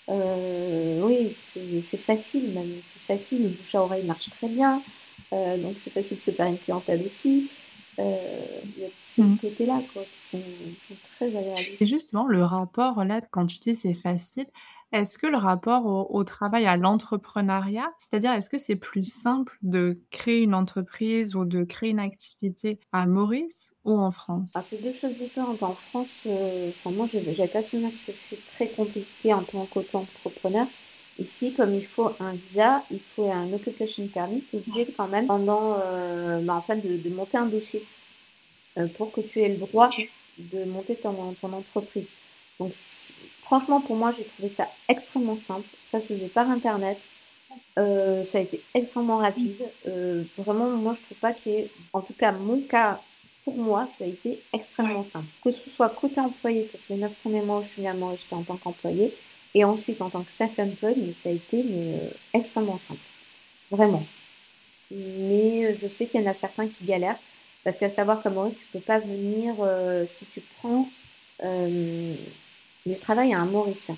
Euh, oui, c'est facile même, c'est facile, le bouche à oreille marche très bien, donc c'est facile de se faire une clientèle aussi. Il y a tous ces mmh. côtés-là qui sont, sont, très agréables. Et justement, le rapport là, quand tu dis c'est facile, est-ce que le rapport au, travail, à l'entrepreneuriat, c'est-à-dire est-ce que c'est plus simple de créer une entreprise ou de créer une activité à Maurice ou en France? Ah, C'est deux choses différentes. En France, euh, enfin moi, j'avais pas souvenir que ce fut très compliqué en tant qu'auto-entrepreneur. Ici, comme il faut un visa, il faut un occupation permit, tu es obligé quand même, pendant, euh, bah, en de, de, monter un dossier euh, pour que tu aies le droit de monter ton, ton entreprise. Donc, franchement, pour moi, j'ai trouvé ça extrêmement simple. Ça se faisait par Internet. Euh, ça a été extrêmement rapide. Euh, vraiment, moi, je trouve pas qu'il y ait, en tout cas, mon cas, pour moi, ça a été extrêmement simple. Que ce soit côté employé, parce que les 9 premiers mois où je suis à moi, j'étais en tant qu'employé, et ensuite en tant que self-employed, mais ça a été mais, euh, extrêmement simple. Vraiment. Mais je sais qu'il y en a certains qui galèrent, parce qu'à savoir comme Maurice, tu peux pas venir, si tu prends du travail à un Maurice.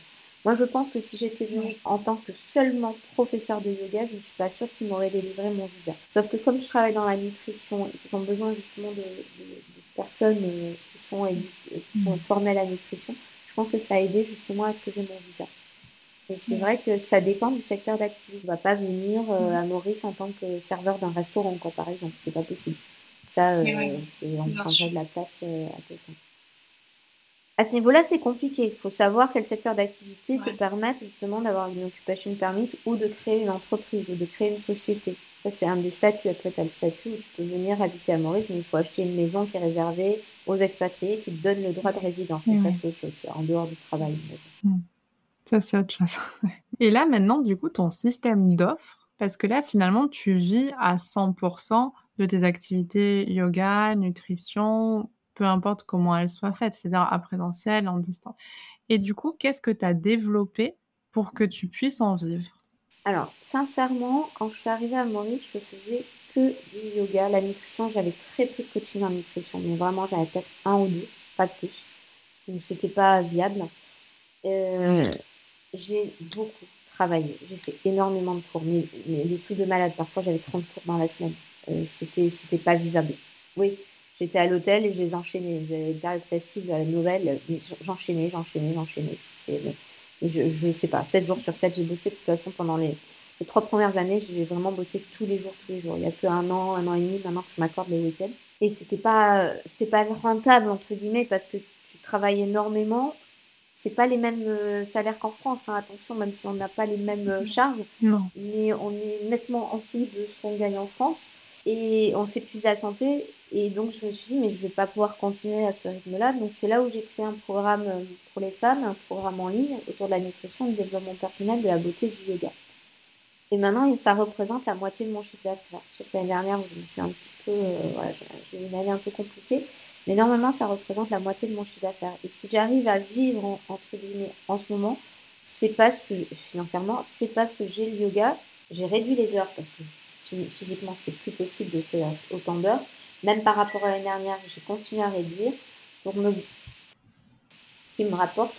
Moi, je pense que si j'étais venue en tant que seulement professeur de yoga, je ne suis pas sûre qu'il m'aurait délivré mon visa. Sauf que comme je travaille dans la nutrition et qu'ils ont besoin justement de, personnes euh, qui sont, qui sont mm. formées à la nutrition, je pense que ça a aidé justement à ce que j'ai mon visa. Et c'est mm. vrai que ça dépend du secteur d'activité. Je ne vais pas venir euh, mm. à Maurice en tant que serveur d'un restaurant, quoi, par exemple. C'est pas possible. Ça, euh, on prendrait de la place à quelqu'un. À ce niveau-là, c'est compliqué. Il faut savoir quel secteur d'activité te permettent justement d'avoir une occupation permit ou de créer une entreprise ou de créer une société. Ça, c'est un des statuts. Après, tu as le statut où tu peux venir habiter à Maurice, mais il faut acheter une maison qui est réservée aux expatriés qui te donne le droit de résidence. Mais ça, c'est autre chose. C'est en dehors du travail. Mmh. Ça, c'est autre chose. Et là, maintenant, du coup, ton système d'offres, parce que là, finalement, tu vis à 100% de tes activités yoga, nutrition, peu importe comment elle soit faite, c'est-à-dire à présentiel, en distance. Et du coup, qu'est-ce que tu as développé pour que tu puisses en vivre? Alors, sincèrement, quand je suis arrivée à Maurice, je faisais que du yoga. La nutrition, j'avais très peu de coaching en nutrition, mais vraiment, j'avais peut-être un ou deux, pas de plus. Donc, c'était pas viable. Euh, j'ai beaucoup travaillé. J'ai fait énormément de cours, mais, des trucs de malade. Parfois, j'avais 30 cours dans la semaine. Euh, c'était, c'était pas vivable. Oui, J'étais à l'hôtel et je les enchaînais. J'avais une période festive à Noël, j'enchaînais, j'enchaînais, j'enchaînais. C'était, je, je sais pas, 7 jours sur 7, j'ai bossé de toute façon pendant les, les trois premières années, j'ai vraiment bossé tous les jours, tous les jours. Il y a qu'un an, un an et demi maintenant que je m'accorde les week-ends. Et c'était pas, c'était pas rentable entre guillemets parce que tu travailles énormément. C'est pas les mêmes euh, salaires qu'en France, hein, attention, même si on n'a pas les mêmes euh, charges. Non. Mais on est nettement en dessous de ce qu'on gagne en France. Et on s'épuise à la santé. Et donc, je me suis dit, mais je ne vais pas pouvoir continuer à ce rythme-là. Donc, c'est là où j'ai créé un programme euh, pour les femmes, un programme en ligne autour de la nutrition, du développement personnel, de la beauté du yoga. Et maintenant, ça représente la moitié de mon chiffre d'affaires. Sauf l'année dernière où je me suis un petit peu. Euh, voilà, j'ai eu une année un peu compliquée. Mais normalement, ça représente la moitié de mon chiffre d'affaires. Et si j'arrive à vivre, entre guillemets, en ce moment, c'est parce que, financièrement, c'est parce que j'ai le yoga. J'ai réduit les heures parce que physiquement, c'était plus possible de faire autant d'heures. Même par rapport à l'année dernière, j'ai continué à réduire pour me. qui me rapporte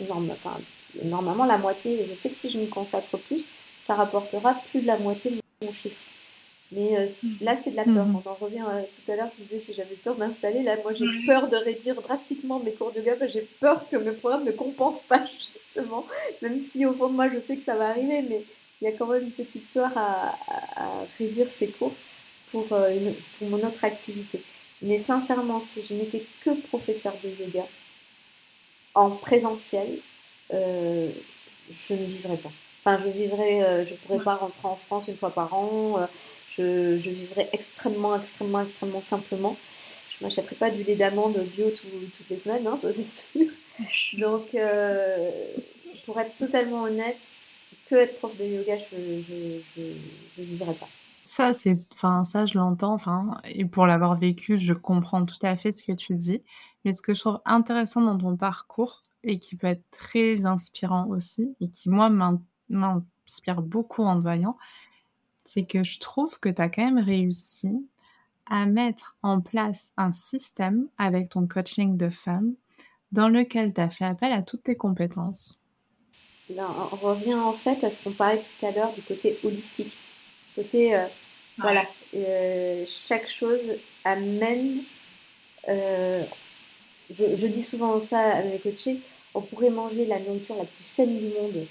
normalement la moitié. Je sais que si je m'y consacre plus, ça rapportera plus de la moitié de mon chiffre. Mais euh, mhm. là, c'est de la peur. Mhm. On en revient euh, tout à l'heure, tu me disais si j'avais peur d'installer. Là, moi, j'ai peur de réduire drastiquement mes cours de yoga. J'ai peur que mes programmes ne compensent pas, justement. Même si, au fond de moi, je sais que ça va arriver. Mais il y a quand même une petite peur à, réduire ces cours pour, euh, pour, mon autre activité. Mais sincèrement, si je n'étais que professeur de yoga en présentiel, je ne vivrais pas. Enfin, je vivrais, euh, je pourrais pas rentrer en France une fois par an. Euh, je, je, vivrais extrêmement, extrêmement, extrêmement simplement. Je m'achèterais pas du lait d'amande bio toutes les semaines, hein, ça c'est sûr. Donc, euh, pour être totalement honnête, que être prof de yoga, je ne vivrais pas. Ça, c'est, enfin, ça, je l'entends, enfin, et pour l'avoir vécu, je comprends tout à fait ce que tu dis. Mais ce que je trouve intéressant dans ton parcours et qui peut être très inspirant aussi, et qui, moi, m'inspire beaucoup en te voyant, c'est que je trouve que tu as quand même réussi à mettre en place un système avec ton coaching de femmes dans lequel tu as fait appel à toutes tes compétences. on revient en fait à ce qu'on parlait tout à l'heure du côté holistique. Côté, euh, voilà, euh, chaque chose amène. Euh, je, je, dis souvent ça à mes coachés on pourrait manger la nourriture la plus saine du monde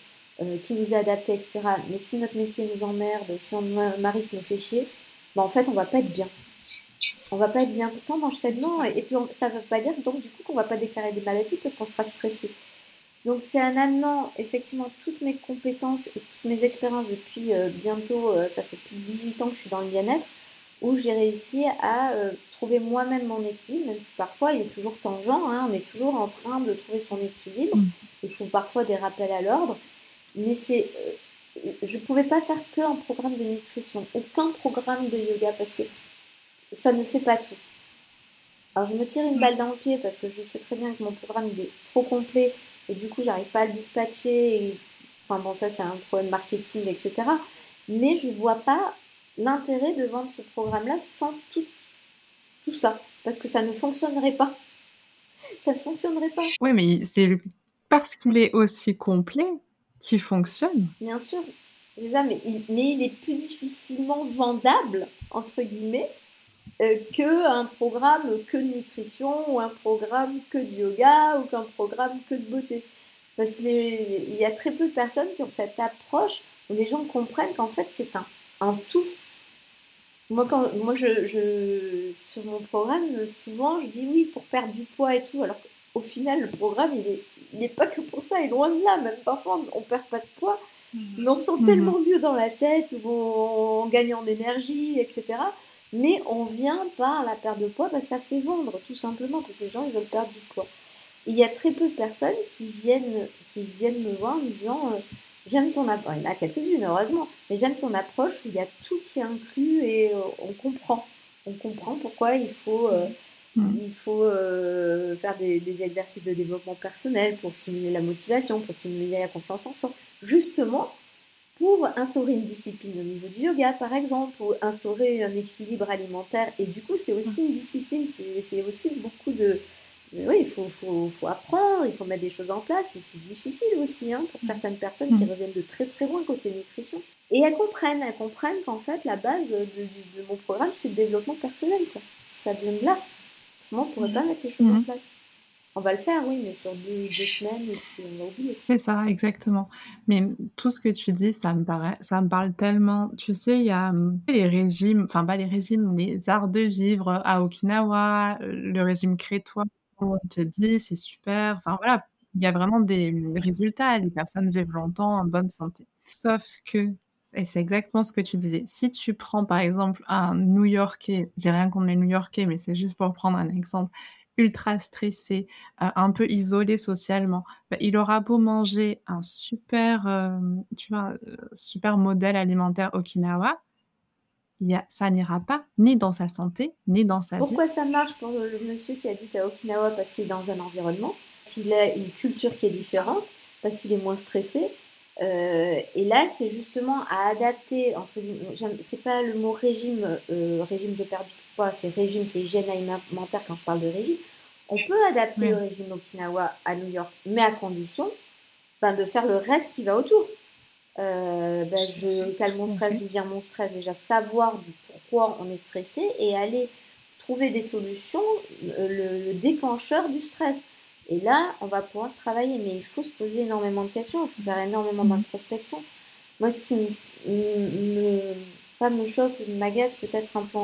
qui nous est adapté, etc. Mais si notre métier nous emmerde, si on a un mari qui nous fait chier, ben en fait, on va pas être bien. On va pas être bien. Pourtant, on mange sainement, et, puis ça ne veut pas dire donc du coup qu'on va pas déclarer des maladies parce qu'on sera stressé. Donc c'est un amenant effectivement toutes mes compétences et toutes mes expériences depuis euh, bientôt, euh, ça fait plus de 18 ans que je suis dans le bien-être, où j'ai réussi à trouver moi-même mon équilibre, même si parfois il est toujours tangent, hein, on est toujours en train de trouver son équilibre, mm. il faut parfois des rappels à l'ordre, mais c'est, euh, je ne pouvais pas faire que un programme de nutrition, aucun programme de yoga, parce que ça ne fait pas tout. Alors je me tire une balle dans le pied parce que je sais très bien que mon programme est trop complet et du coup j'arrive pas à le dispatcher. Enfin bon ça c'est un problème marketing etc. Mais je vois pas l'intérêt de vendre ce programme-là sans tout, tout ça parce que ça ne fonctionnerait pas. Ça ne fonctionnerait pas. Oui mais c'est parce qu'il est aussi complet qui fonctionne. Bien sûr, mais il, mais il est plus difficilement vendable, entre guillemets, euh, qu'un programme que de nutrition ou un programme que de yoga ou qu'un programme que de beauté. Parce qu'il y a très peu de personnes qui ont cette approche où les gens comprennent qu'en fait c'est un, un tout. Moi, quand, moi je, je, sur mon programme, souvent je dis oui pour perdre du poids et tout, alors qu'au final le programme il est il n'est pas que pour ça, et loin de là, même parfois on perd pas de poids, mhm. mais on sent mhm. tellement mieux dans la tête, ou on, gagne en énergie, etc. Mais on vient par la perte de poids, bah, ça fait vendre, tout simplement, que ces gens ils veulent perdre du poids. il y a très peu de personnes qui viennent, qui viennent me voir en me disant euh, J'aime ton approche. Il y en a quelques-unes, heureusement, mais j'aime ton approche où il y a tout qui est inclus et euh, on comprend. On comprend pourquoi il faut. Euh, Mm. Il faut faire des, exercices de développement personnel pour stimuler la motivation, pour stimuler la confiance en soi, justement pour instaurer une discipline au niveau du yoga, par exemple, ou instaurer un équilibre alimentaire. Et du coup, c'est aussi une discipline, c'est aussi beaucoup de... Oui, il faut, faut, faut, apprendre, il faut mettre des choses en place, et c'est difficile aussi hein, pour mm. certaines personnes qui mm. reviennent de très très loin côté nutrition. Et elles comprennent, elles comprennent qu'en fait, la base de, de mon programme, c'est le développement personnel. Quoi. Ça vient de là on ne pourrait pas mettre les choses en place. On va le faire, oui, mais sur deux, semaines, et puis on va oublier. C'est ça, exactement. Mais tout ce que tu dis, ça me, paraît, ça me parle tellement. Tu sais, il y a hum, les régimes, enfin pas les régimes, les arts de vivre à Okinawa, euh, le régime crétois, on te dit, c'est super. Enfin voilà, il y a vraiment des résultats. Les personnes vivent longtemps en bonne santé. Sauf que et c'est exactement ce que tu disais. Si tu prends par exemple un New-Yorkais, j'ai rien contre les New-Yorkais, mais c'est juste pour prendre un exemple, ultra stressé, euh, un peu isolé socialement, bah, il aura beau manger un super, hem, tu vois, heu, super modèle alimentaire Okinawa, ça n'ira pas, ni dans sa santé, ni dans sa vie. Pourquoi ça marche pour le, le monsieur qui habite à Okinawa? Parce qu'il est dans un environnement, qu'il a une culture qui est différente, parce qu'il est moins stressé. Euh, et là, c'est justement à adapter, entre guillemets, c'est pas le mot régime, euh, régime je perds du tout poids, c'est régime, c'est hygiène alimentaire quand je parle de régime. On peut adapter Oui. le régime Okinawa à New York, mais à condition ben, de faire le reste qui va autour. Euh, ben, je calme mon stress, d'où vient mon stress, déjà savoir pourquoi on est stressé et aller trouver des solutions, le, le déclencheur du stress. Et là, on va pouvoir travailler, mais il faut se poser énormément de questions, il faut faire énormément Mhm. d'introspection. Moi, ce qui me, me- pas me choque, m'agace peut-être un peu,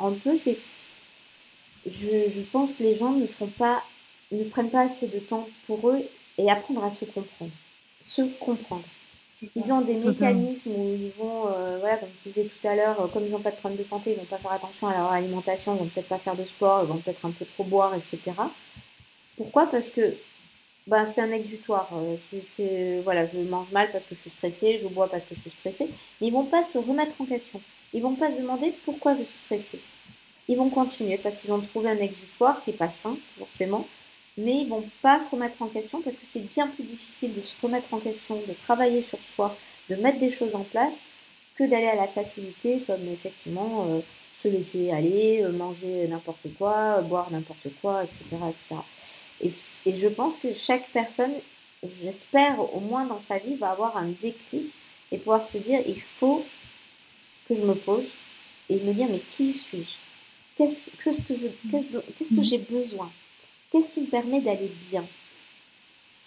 un peu c'est je, je pense que les gens ne font pas, ne prennent pas assez de temps pour eux et apprendre à se comprendre. Se comprendre. Ils ont des mécanismes où ils vont, euh, voilà, comme tu disais tout à l'heure, euh, comme ils n'ont pas de problème de santé, ils vont pas faire attention à leur alimentation, ils vont peut-être pas faire de sport, ils vont peut-être un peu trop boire, etc. Pourquoi? Parce que bah, c'est un exutoire. euh, voilà, je mange mal parce que je suis stressée, je bois parce que je suis stressée. Mais ils vont pas se remettre en question. Ils vont pas se demander pourquoi je suis stressée. Ils vont continuer parce qu'ils ont trouvé un exutoire qui est pas sain, forcément. Mais ils vont pas se remettre en question parce que c'est bien plus difficile de se remettre en question, de travailler sur soi, de mettre des choses en place que d'aller à la facilité, comme effectivement euh, se laisser aller, euh, manger n'importe quoi, boire n'importe quoi, etc. etc. Et, je pense que chaque personne, j'espère au moins dans sa vie, va avoir un déclic et pouvoir se dire il faut que je me pose et me dire mais qui suis-je? Qu'est-ce que je- qu'est-ce- qu'est-ce que j'ai besoin? Qu'est-ce qui me permet d'aller bien?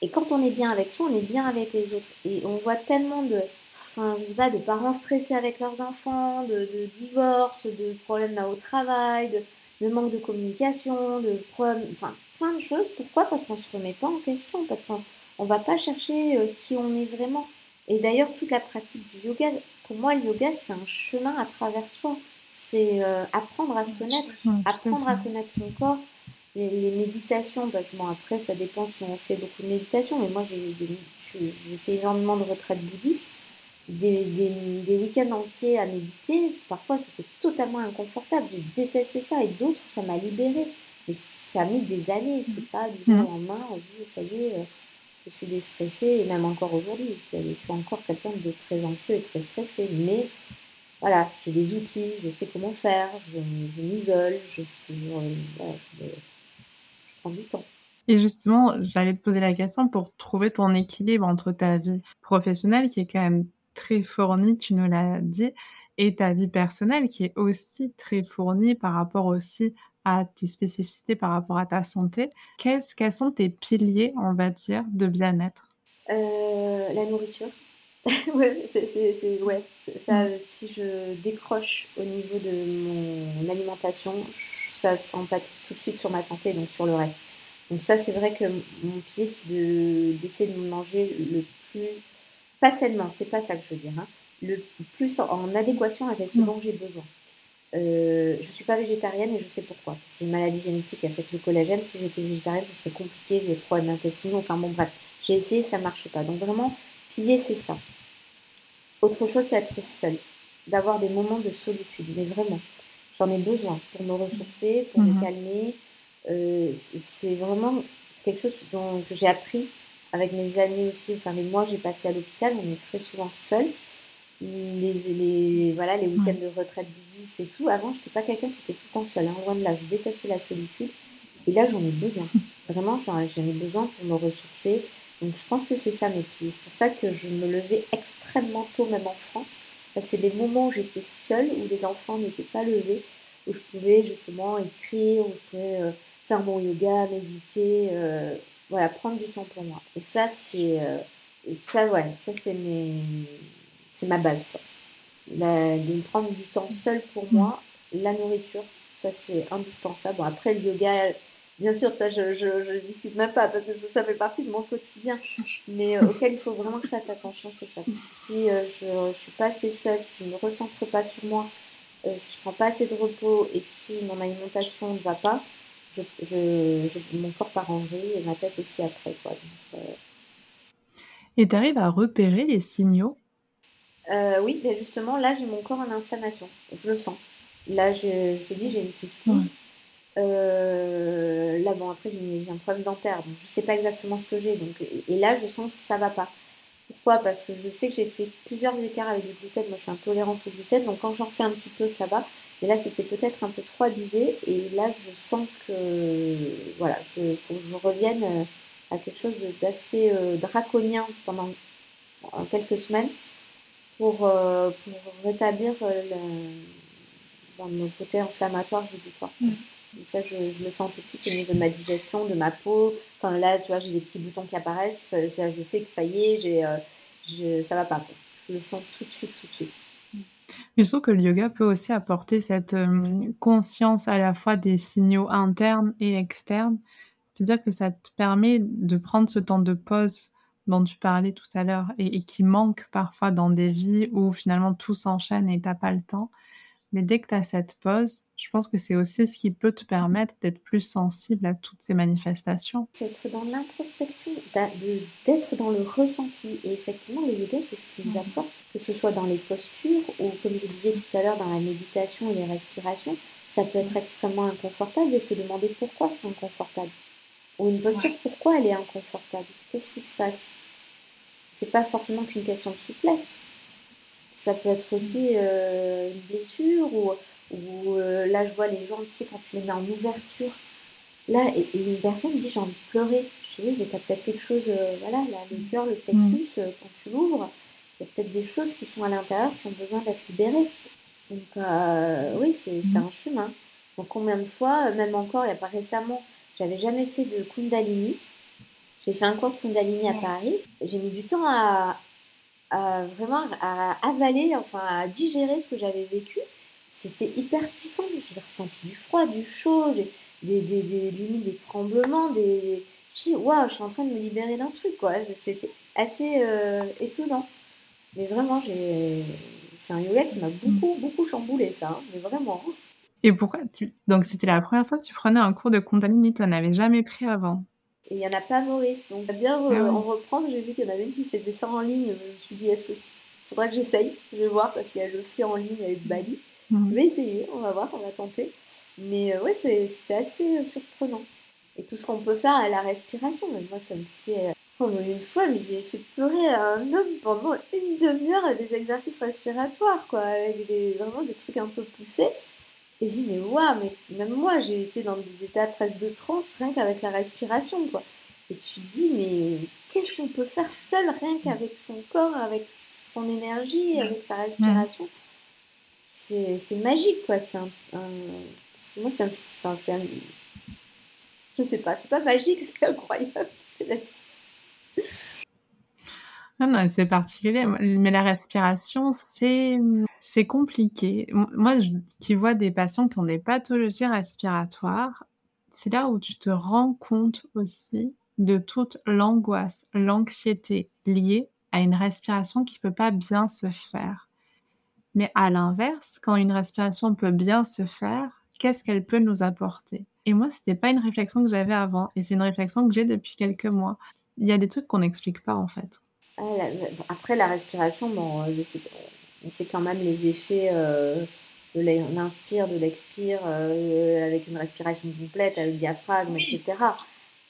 Et quand on est bien avec soi, on est bien avec les autres. Et on voit tellement de, enfin, je sais pas, de parents stressés avec leurs enfants, de, de divorces, de problèmes au travail, de, de manque de communication, de problèmes, enfin, plein de choses. Pourquoi? Parce qu'on se remet pas en question, parce qu'on on va pas chercher euh, qui on est vraiment. Et d'ailleurs, toute la pratique du yoga, pour moi, le yoga, c'est un chemin à travers soi. C'est euh, apprendre à se connaître, apprendre à connaître son corps. Les, les méditations, parce que bon, après, ça dépend si on fait beaucoup de méditation, mais moi, j'ai j'ai fait énormément de retraites bouddhistes, des, des, des week-ends entiers à méditer. Parfois, c'était totalement inconfortable. J'ai détesté ça, et d'autres, ça m'a libérée. Mais ça a mis des années, c'est pas du jour au lendemain, on se dit, ça y est, euh, je suis déstressée, et même encore aujourd'hui, je, suis- je suis encore quelqu'un de très anxieux et très stressé, mais voilà, j'ai des outils, je sais comment faire, je, je m'isole, je, je- je prends du temps. Et justement, j'allais te poser la question pour trouver ton équilibre entre ta vie professionnelle, qui est quand même très fournie, tu nous l'as dit, et ta vie personnelle, qui est aussi très fournie par rapport aussi à tes spécificités, par rapport à ta santé. Qu'est-ce quels sont tes piliers, on va dire, de bien-être? Euh, la nourriture. ouais, c'est, c'est, c'est- ouais, c'est- ça, euh, si je décroche au niveau de mon alimentation, ça s'empathie tout de suite sur ma santé, donc sur le reste. Donc ça, c'est vrai que mon pied, c'est de, d'essayer de manger le plus, pas sainement, c'est pas ça que je veux dire, hein, le plus en, en adéquation avec ce Mmh. dont j'ai besoin. Euh, je suis pas végétarienne et je sais pourquoi. J'ai une maladie génétique avec le collagène. Si j'étais végétarienne, ça serait compliqué, j'ai des problèmes intestinaux. Enfin bon, bref, j'ai essayé, ça marche pas. Donc vraiment, piller, c'est ça. Autre chose, c'est être seule, d'avoir des moments de solitude. Mais vraiment, j'en ai besoin pour me ressourcer, pour me Mhm. calmer. Euh, c'est c'est vraiment quelque chose dont, que j'ai appris avec mes années aussi, enfin les mois que j'ai passé à l'hôpital. On est très souvent seul. Les, les, voilà, les week-ends de retraite bouddhiste et tout. Avant, je n'étais pas quelqu'un qui était tout le temps seul. hein, loin de là, je détestais la solitude. Et là, j'en ai besoin. Vraiment, j'en ai besoin pour me ressourcer. Donc, je pense que c'est ça mes pieds. C'est pour ça que je me levais extrêmement tôt, même en France. C'est des moments où j'étais seule, où les enfants n'étaient pas levés, où je pouvais justement écrire, où je pouvais euh, faire mon yoga, méditer, euh, voilà, prendre du temps pour moi. Et ça, c'est euh, ça, ouais, ça c'est mes, c'est ma base, quoi. La- de me prendre du temps seul pour moi, la nourriture, ça c'est indispensable. Bon, après le yoga, bien sûr, ça je, je, je discute même pas parce que ça, ça fait partie de mon quotidien, mais euh, auquel il faut vraiment que je fasse attention, c'est ça. Parce que si euh, je, je suis pas assez seule, si je ne me recentre pas sur moi, euh, si je prends pas assez de repos et si mon alimentation ne va pas, je, mon corps part en vrille et ma tête aussi après. Quoi. Et tu arrives à repérer les signaux euh, Oui, mais justement, là, j'ai mon corps en inflammation. Je le sens. Là, je, t'ai dit, j'ai une cystite. Euh, là, bon, après, j'ai un problème dentaire, donc je sais pas exactement ce que j'ai. Donc, et là, je sens que ça va pas. Pourquoi? Parce que je sais que j'ai fait plusieurs écarts avec du gluten. Moi, je suis intolérante au gluten, donc quand j'en fais un petit peu, ça va. Mais là, c'était peut-être un peu trop abusé. Et là, je sens que voilà, je, faut que je revienne euh, à quelque chose d'assez euh, draconien pendant quelques semaines pour, euh, pour rétablir le, mon côté inflammatoire du corps. Mm. Et ça, je, le sens tout de suite au niveau de ma digestion, de ma peau. Quand là, tu vois, j'ai des petits boutons qui apparaissent, je sais que ça y est, j'ai, ça va pas. Je le sens tout de suite, tout de suite. Je trouve que le yoga peut aussi apporter cette conscience à la fois des signaux internes et externes. C'est-à-dire que ça te permet de prendre ce temps de pause dont tu parlais tout à l'heure et, et, qui manque parfois dans des vies où finalement tout s'enchaîne et t'as pas le temps. Mais dès que tu as cette pause, je pense que c'est aussi ce qui peut te permettre d'être plus sensible à toutes ces manifestations. C'est être dans l'introspection, d'être dans le ressenti. Et effectivement, le yoga, c'est ce qui nous apporte, que ce soit dans les postures ou, comme je disais tout à l'heure, dans la méditation et les respirations. Ça peut être extrêmement inconfortable et se demander pourquoi c'est inconfortable. Ou une posture, pourquoi elle est inconfortable? Qu'est-ce qui se passe? C'est pas forcément qu'une question de souplesse ça peut être aussi euh, une blessure ou, ou euh, là je vois les gens, tu sais, quand tu les mets en ouverture, là, et, une personne me dit j'ai envie de pleurer. Je dis oui, mais tu as peut-être quelque chose, euh, voilà, là, le cœur, le plexus, mm. quand tu l'ouvres, il y a peut-être des choses qui sont à l'intérieur qui ont besoin d'être libérées. Donc oui, c'est mm. un chemin. Donc combien de fois, même encore, il n'y a pas récemment, j'avais jamais fait de Kundalini. J'ai fait un cours de Kundalini à Paris. J'ai mis du temps à, vraiment à avaler, enfin à digérer ce que j'avais vécu. C'était hyper puissant. J'ai ressenti du froid, du chaud, des, des, des, limites des tremblements, des. Je waouh, je suis en train de me libérer d'un truc, quoi. C'était assez euh, étonnant. Mais vraiment, j'ai. C'est un yoga qui m'a beaucoup, beaucoup chamboulé, ça. Hein. mais vraiment. Et pourquoi tu... Donc, c'était la première fois que tu prenais un cours de Kundalini, tu n'en avais jamais pris avant et il n'y en a pas Maurice. Donc, bien ah en reprendre. J'ai vu qu'il y en avait une qui faisait ça en ligne. Je me suis dit, est-ce que faudra que j'essaye? Je vais voir parce qu'elle le fait en ligne avec Bali. Mhm. Je vais essayer, on va voir, on va tenter. Mais euh, ouais, c'était assez euh, surprenant. Et tout ce qu'on peut faire à la respiration, mais moi, ça me fait. Euh, oh, une fois, j'ai fait pleurer un homme pendant une demi-heure à des exercices respiratoires, quoi, avec des, vraiment des trucs un peu poussés. Et j'ai dit, mais waouh, mais même moi, j'ai été dans des états presque de transe rien qu'avec la respiration, quoi. Et tu te dis, mais qu'est-ce qu'on peut faire seul rien qu'avec son corps, avec son énergie, avec sa respiration? C'est magique, quoi. C'est un, Moi, ça me. Enfin, c'est un... Je sais pas, c'est pas magique, c'est incroyable. Non, non, c'est particulier. Mais la respiration, c'est c'est compliqué. Moi, qui vois des patients qui ont des pathologies respiratoires, c'est là où tu te rends compte aussi de toute l'angoisse, l'anxiété liée à une respiration qui peut pas bien se faire. Mais à l'inverse, quand une respiration peut bien se faire, qu'est-ce qu'elle peut nous apporter? Et moi, c'était pas une réflexion que j'avais avant, et c'est une réflexion que j'ai depuis quelques mois. Il y a des trucs qu'on n'explique pas en fait. Ah, après la respiration, bon, je sais, on sait quand même les effets euh, de l'inspire, de l'expire, euh, avec une respiration complète, avec le diaphragme, etc.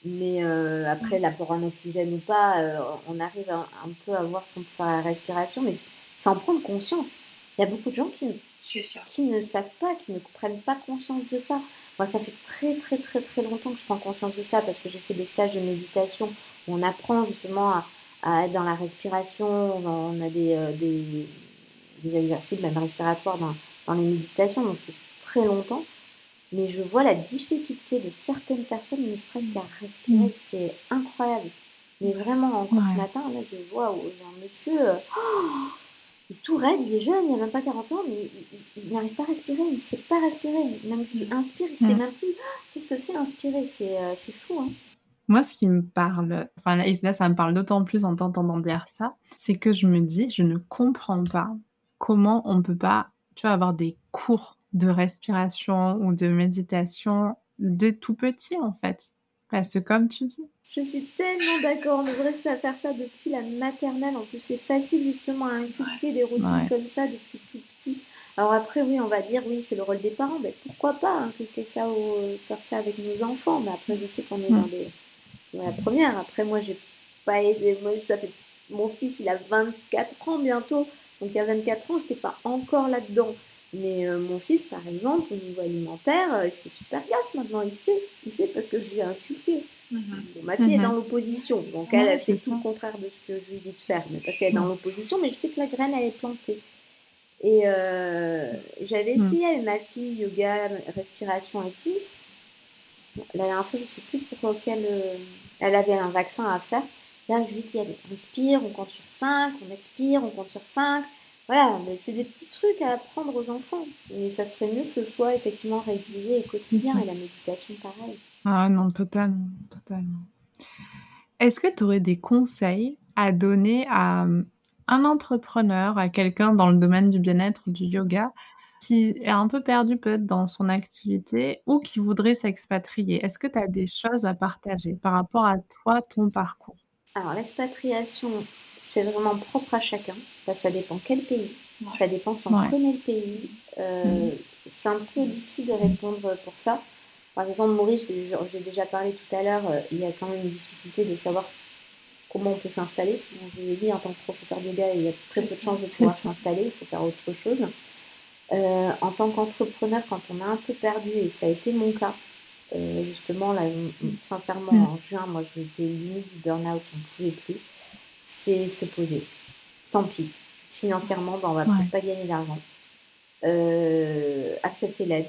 Mais euh, après, l'apport en oxygène ou pas, on arrive un, peu à voir ce qu'on peut faire à la respiration, mais sans prendre conscience. Il y a beaucoup de gens qui, qui ne savent pas, qui ne prennent pas conscience de ça. Moi, ça fait très très très très longtemps que je prends conscience de ça parce que j'ai fait des stages de méditation où on apprend justement à, être dans la respiration, on a des, des des exercices, même respiratoires, dans, dans les méditations, donc c'est très longtemps. Mais je vois la difficulté de certaines personnes, ne serait-ce qu'à respirer, mm. c'est incroyable. Mais vraiment, encore ce matin, là, je vois un monsieur, oh, il est tout raide, il est jeune, il n'a même pas 40 ans, mais il, n'arrive pas à respirer, il ne sait pas respirer. Même je dis inspire, il ne sait mm. même plus. Qu'est-ce que c'est inspirer C'est euh, fou, hein. Moi, ce qui me parle, enfin là, ça me parle d'autant plus en t'entendant dire ça, c'est que je me dis, je ne comprends pas comment on peut pas, tu vois, avoir des cours de respiration ou de méditation dès tout petit, en fait. Parce que comme tu dis je suis tellement d'accord, on devrait faire ça depuis la maternelle. En plus, c'est facile justement à inculquer des routines comme ça depuis tout petit. Alors après, oui, on va dire, oui, c'est le rôle des parents. Mais pourquoi pas inculquer ça ou faire ça avec nos enfants? Mais après, je sais qu'on est dans, des, dans la première. Après, moi, j'ai pas aidé. Moi, ça fait mon fils, il a 24 ans bientôt. Donc il y a 24 ans, je n'étais pas encore là-dedans. Mais euh, mon fils, par exemple, au niveau alimentaire, euh, il fait super gaffe maintenant. Il sait, il sait parce que je lui ai inculqué. Mhm. ma fille est mhm. dans l'opposition, donc elle, a fait tout le contraire de ce que je lui ai dit de faire, mais parce qu'elle est dans l'opposition, mais je sais que la graine, elle est plantée. Et euh, j'avais mhm. essayé avec ma fille yoga, respiration et tout. La dernière fois, je ne sais plus pourquoi elle, elle avait un vaccin à faire. Là, je lui dis, allez, respire, on compte sur 5, on expire, on compte sur 5. Voilà, mais c'est des petits trucs à apprendre aux enfants. Mais ça serait mieux que ce soit effectivement régulier et quotidien, et la méditation pareil. Ah non, totalement, totalement. Est-ce que tu aurais des conseils à donner à hum, un entrepreneur, à quelqu'un dans le domaine du bien-être, du yoga, qui est un peu perdu peut-être dans son activité ou qui voudrait s'expatrier? Est-ce que tu as des choses à partager par rapport à toi, ton parcours? Alors l'expatriation, c'est vraiment propre à chacun. ça dépend quel pays. Ça dépend si on connaît le pays. Euh, mhm. C'est un peu difficile de répondre pour ça. Par exemple, Maurice, j'ai déjà parlé tout à l'heure, euh, il y a quand même une difficulté de savoir comment on peut s'installer. Je vous ai dit, en tant que professeur de yoga, il y a très peu de chances de pouvoir s'installer, il faut faire autre chose. Euh, en tant qu'entrepreneur, quand on a un peu perdu, et ça a été mon cas, euh, justement, là, sincèrement, mm. en juin, moi, j'étais limite du burn-out, je ne pouvais plus. C'est se poser. Tant pis. Financièrement, ben, on va peut-être pas gagner d'argent. Euh, accepter l'aide,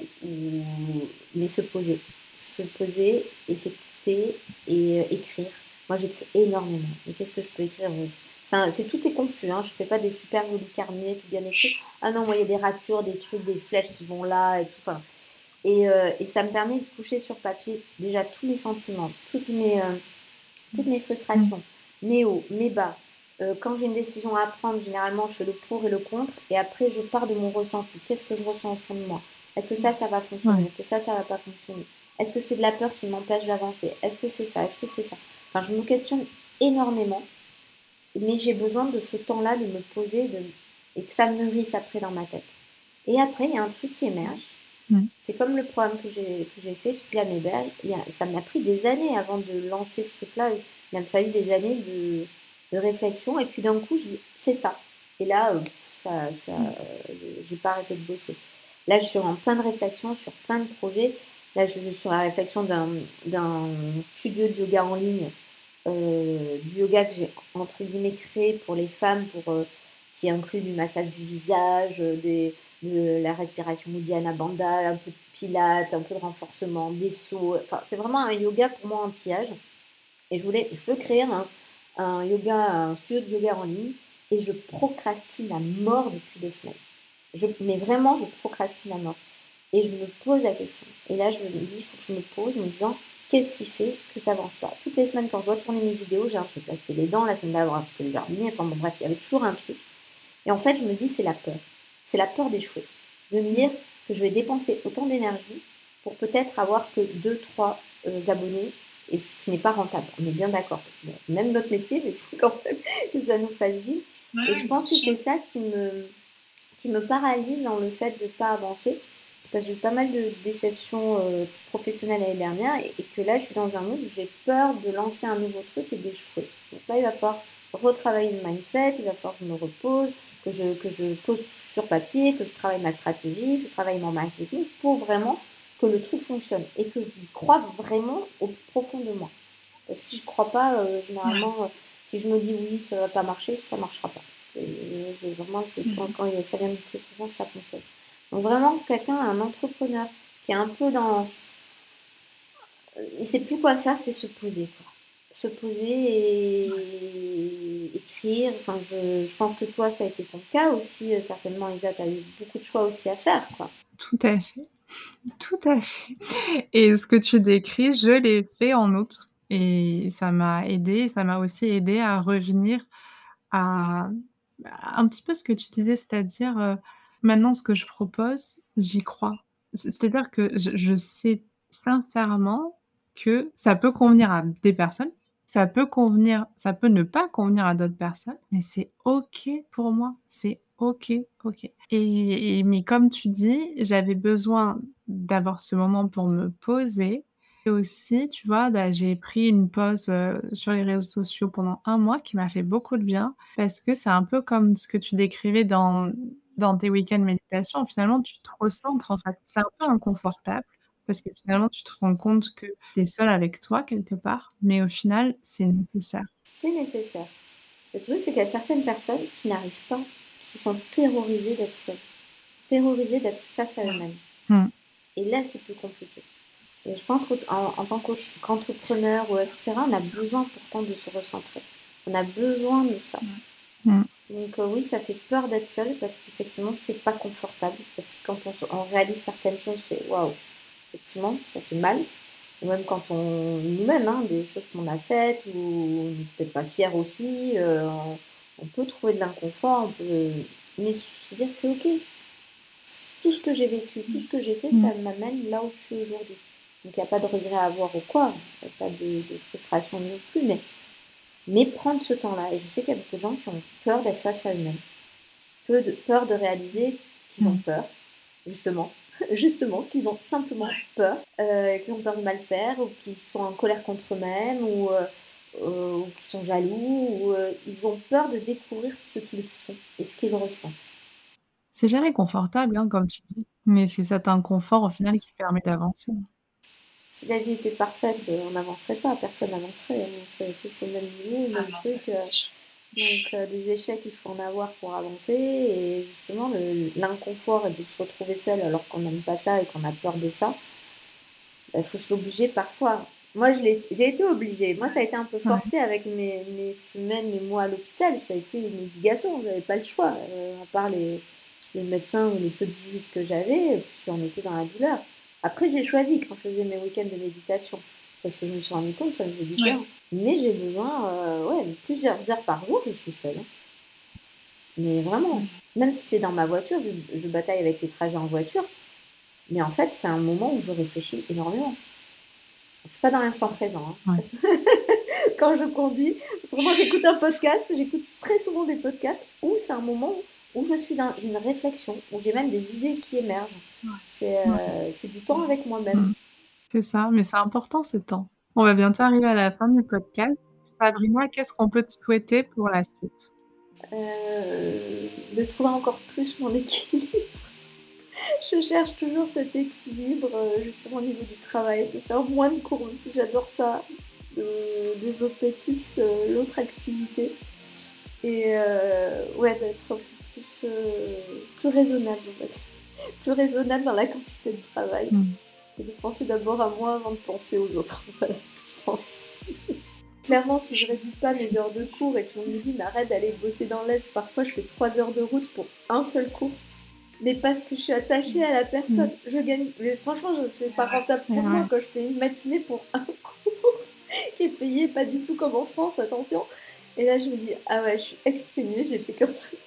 mais se poser. Se poser et s'écouter et euh, écrire. Moi, j'écris énormément. Mais qu'est-ce que je peux écrire c'est tout est confus. Hein. Je fais pas des super jolis carnets, tout bien écrit. Ah non, moi, il y a des ratures, des trucs, des flèches qui vont là et tout. Enfin, euh, et, ça me permet de coucher sur papier déjà tous mes sentiments, toutes mes, euh, toutes mes frustrations, mes hauts, mes bas. Euh, quand j'ai une décision à prendre, généralement, je fais le pour et le contre. Et après, je pars de mon ressenti. Qu'est-ce que je ressens au fond de moi? Est-ce que ça, ça va fonctionner? Est-ce que ça, ça va pas fonctionner? Est-ce que c'est de la peur qui m'empêche d'avancer? Est-ce que c'est ça? Est-ce que c'est ça? Enfin, je me questionne énormément. Mais j'ai besoin de ce temps-là de me poser de... et que ça mûrisse après dans ma tête. Et après, il y a un truc qui émerge C'est comme le programme que j'ai, que j'ai fait, Fit Il ça m'a pris des années avant de lancer ce truc-là. Il m'a fallu des années de, de, réflexion. Et puis d'un coup, je dis, c'est ça. Et là, euh, ça, ça, mm. j'ai pas arrêté de bosser. Là, je suis en plein de réflexions sur plein de projets. Là, je suis sur la réflexion d'un, d'un studio de yoga en ligne, euh, du yoga que j'ai entre guillemets créé pour les femmes, pour, euh, qui inclut du massage du visage, des, de la respiration Uddiyana Bandha, un peu de pilates, un peu de renforcement, des sauts. Enfin, c'est vraiment un yoga pour moi anti-âge. Et je voulais, je veux créer un, un, yoga, un studio de yoga en ligne. Et je procrastine à mort depuis des semaines. Je, mais vraiment, je procrastine à mort. Et je me pose la question. Et là, je me dis, il faut que je me pose en me disant, qu'est-ce qui fait que tu n'avances pas? Toutes les semaines, quand je dois tourner mes vidéos, j'ai un truc. Là, c'était les dents, la semaine d'avant, c'était le jardinier. Enfin, bon, bref, il y avait toujours un truc. Et en fait, je me dis, c'est la peur c'est la peur d'échouer. De me dire que je vais dépenser autant d'énergie pour peut-être avoir que 2-3 euh, abonnés, et ce qui n'est pas rentable. On est bien d'accord, parce que même notre métier, mais il faut quand même que ça nous fasse vivre. et je pense que c'est ça qui me, qui me paralyse dans le fait de ne pas avancer. C'est parce que j'ai eu pas mal de déceptions euh, professionnelles l'année dernière et, et, que là, je suis dans un mood où j'ai peur de lancer un nouveau truc et d'échouer. Donc là, il va falloir retravailler le mindset, il va falloir que je me repose, que je, que je pose sur papier, que je travaille ma stratégie, que je travaille mon marketing pour vraiment que le truc fonctionne et que je crois vraiment au plus profond de moi. Parce que si je ne crois pas, euh, généralement, euh, si je me dis oui, ça ne va pas marcher, ça ne marchera pas. Et, vraiment, mm. quand, quand, ça vient de plus profond, ça fonctionne. Donc vraiment, quelqu'un, un entrepreneur qui est un peu dans... Il ne sait plus quoi faire, c'est se poser. Quoi se poser et écrire. Enfin, je, pense que toi, ça a été ton cas aussi. Euh, certainement, Isa, tu as eu beaucoup de choix aussi à faire. Quoi. Tout à fait. Tout à fait. Et ce que tu décris, je l'ai fait en août. Et ça m'a aidé. Ça m'a aussi aidé à revenir à, un petit peu ce que tu disais, c'est-à-dire euh, maintenant ce que je propose, j'y crois. C'est-à-dire que je sais sincèrement que ça peut convenir à des personnes, ça peut convenir, ça peut ne pas convenir à d'autres personnes, mais c'est OK pour moi, c'est OK, OK. Et, mais comme tu dis, j'avais besoin d'avoir ce moment pour me poser. Et aussi, tu vois, bah, j'ai pris une pause euh, sur les réseaux sociaux pendant un mois qui m'a fait beaucoup de bien parce que c'est un peu comme ce que tu décrivais dans, dans tes week-ends méditation. Finalement, tu te recentres en fait. C'est un peu inconfortable parce que finalement, tu te rends compte que tu es seul avec toi quelque part, mais au final, c'est nécessaire. C'est nécessaire. Le truc, c'est qu'il y a certaines personnes qui n'arrivent pas qui sont terrorisés d'être seuls, terrorisés d'être face à eux-mêmes. Hmm. Et là, c'est plus compliqué. Et je pense qu'en en tant qu'entrepreneur ou etc., on a besoin pourtant de se recentrer. On a besoin de ça. Hmm. Donc euh, oui, ça fait peur d'être seul parce qu'effectivement, c'est pas confortable. Parce que quand on, réalise certaines choses, on fait waouh, effectivement, ça fait mal. Même quand on nous-mêmes, hein, des choses qu'on a faites ou on n'est peut-être pas fier aussi, euh, on peut trouver de l'inconfort, on peut... mais se dire c'est ok. Tout ce que j'ai vécu, tout ce que j'ai fait, ça mm. m'amène là où je suis aujourd'hui. Donc il n'y a pas de regret à avoir ou quoi, il n'y a pas de, frustration non plus, mais, mais prendre ce temps-là. Et je sais qu'il y a beaucoup de gens qui ont peur d'être face à eux-mêmes, de, peur de réaliser qu'ils ont mm. peur, justement, justement, qu'ils ont simplement peur, euh, qu'ils ont peur de mal faire, ou qu'ils sont en colère contre eux-mêmes, ou, euh, euh, ou qui sont jaloux, ou euh, ils ont peur de découvrir ce qu'ils sont et ce qu'ils ressentent. C'est jamais confortable, hein, comme tu dis, mais c'est cet inconfort au final qui permet d'avancer. Si la vie était parfaite, on n'avancerait pas, personne n'avancerait, on serait tous au même niveau, le même ah truc. Donc des échecs, il faut en avoir pour avancer, et justement l'inconfort et de se retrouver seul alors qu'on n'aime pas ça et qu'on a peur de ça, il bah, faut se l'obliger parfois. Moi, j'ai été obligée. Moi, ça a été un peu forcé avec mes, mes, semaines, mes mois à l'hôpital. Ça a été une obligation. Je n'avais pas le choix. Euh, à part les, les, médecins ou les peu de visites que j'avais, et puis on était dans la douleur. Après, j'ai choisi quand je faisais mes week-ends de méditation. Parce que je me suis rendu compte que ça me faisait du bien. Mais j'ai besoin, euh, ouais, plusieurs heures par jour, je suis seule. Mais vraiment, mm. même si c'est dans ma voiture, je, je bataille avec les trajets en voiture. Mais en fait, c'est un moment où je réfléchis énormément. Je suis pas dans l'instant présent. Hein. Quand je conduis, autrement j'écoute un podcast, j'écoute très souvent des podcasts où c'est un moment où je suis dans une réflexion, où j'ai même des idées qui émergent. Euh, c'est du temps avec moi-même. C'est ça, mais c'est important ce temps. On va bientôt arriver à la fin du podcast. Sabrina, qu'est-ce qu'on peut te souhaiter pour la suite? Euh, De trouver encore plus mon équilibre je cherche toujours cet équilibre, euh, justement au niveau du travail, de faire moins de cours, même si j'adore ça, de développer plus euh, l'autre activité et euh, ouais, d'être plus, plus raisonnable en fait. Plus raisonnable dans la quantité de travail. Mm. Et de penser d'abord à moi avant de penser aux autres. Voilà, je pense. Clairement, si je réduis pas mes heures de cours et que on me dit mais arrête d'aller bosser dans l'Est, parfois je fais 3 heures de route pour un seul cours mais parce que je suis attachée à la personne. Mm. Je gagne, mais franchement, c'est pas rentable pour moi quand je fais une matinée pour un cours qui est payé pas du tout comme en France, attention. Et là, je me dis, ah ouais, je suis exténuée, j'ai fait qu'un seul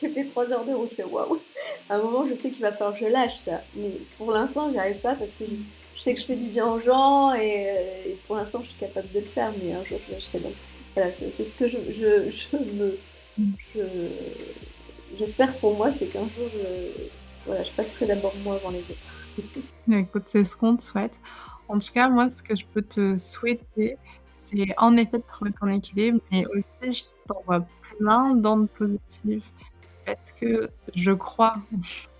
j'ai fait 3 heures de route, waouh. À un moment, je sais qu'il va falloir que je lâche ça. Mais pour l'instant, j'y arrive pas parce que je, sais que je fais du bien aux gens et, pour l'instant, je suis capable de le faire, mais un jour, je lâcherai. Voilà, c'est ce que je, je, je me. Je, j'espère pour moi, c'est qu'un jour, je, voilà, je passerai d'abord moi avant les autres. Écoute, c'est ce qu'on te souhaite. En tout cas, moi, ce que je peux te souhaiter, c'est en effet de trouver ton équilibre, mais aussi, je t'envoie plein d'ondes positives parce que je crois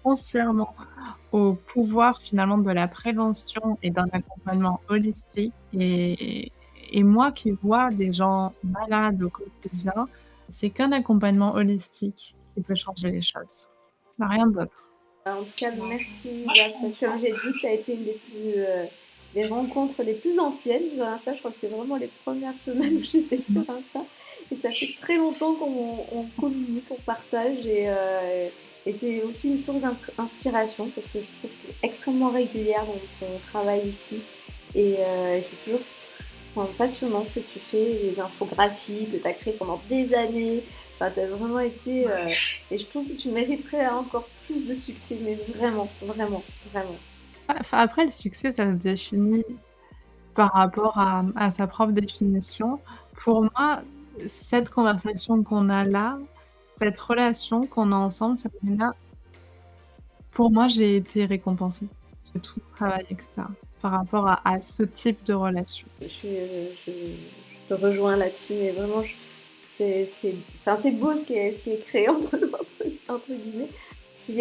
entièrement au pouvoir finalement de la prévention et d'un accompagnement holistique? Et, moi qui vois des gens malades au quotidien, c'est qu'un accompagnement holistique qui peut changer les choses. Rien d'autre. En tout cas, merci, parce que comme j'ai dit, tu as été une des plus. Euh, des rencontres les plus anciennes sur Insta. Je crois que c'était vraiment les premières semaines où j'étais sur Insta. Et ça fait très longtemps qu'on communique, on partage. Et euh, tu aussi une source d'inspiration parce que je trouve que tu es extrêmement régulière dans ton travail ici. Et, euh, et c'est toujours passionnant ce que tu fais, les infographies que tu as créées pendant des années. Enfin, tu as vraiment été. Euh, et je trouve que tu mériterais encore plus de succès, mais vraiment, vraiment, vraiment. Enfin, après le succès, ça se définit par rapport à sa propre définition. Pour moi, cette conversation qu'on a là, cette relation qu'on a ensemble, Sabrina pour moi, j'ai été récompensée de tout le travail cetera, par rapport à ce type de relation. Je je te rejoins là-dessus, mais vraiment c'est beau ce qui est créé entre entre entre guillemets. Si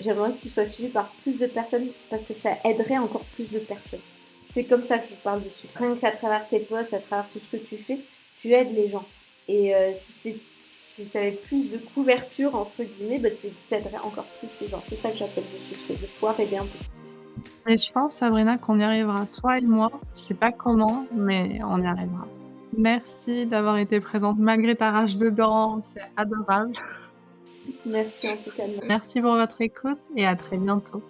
j'aimerais que tu sois suivi par plus de personnes parce que ça aiderait encore plus de personnes. C'est comme ça que je parle de succès. Rien qu'à travers tes posts, à travers tout ce que tu fais, tu aides les gens. Et euh, si tu si avais plus de couverture, entre guillemets, bah, tu aiderais encore plus les gens. C'est ça que j'appelle le succès, de pouvoir aider un peu. Mais je pense, Sabrina, qu'on y arrivera, toi et moi. Je sais pas comment, mais on y arrivera. Merci d'avoir été présente malgré ta rage de dents, c'est adorable. Merci en tout cas. Merci pour votre écoute et à très bientôt.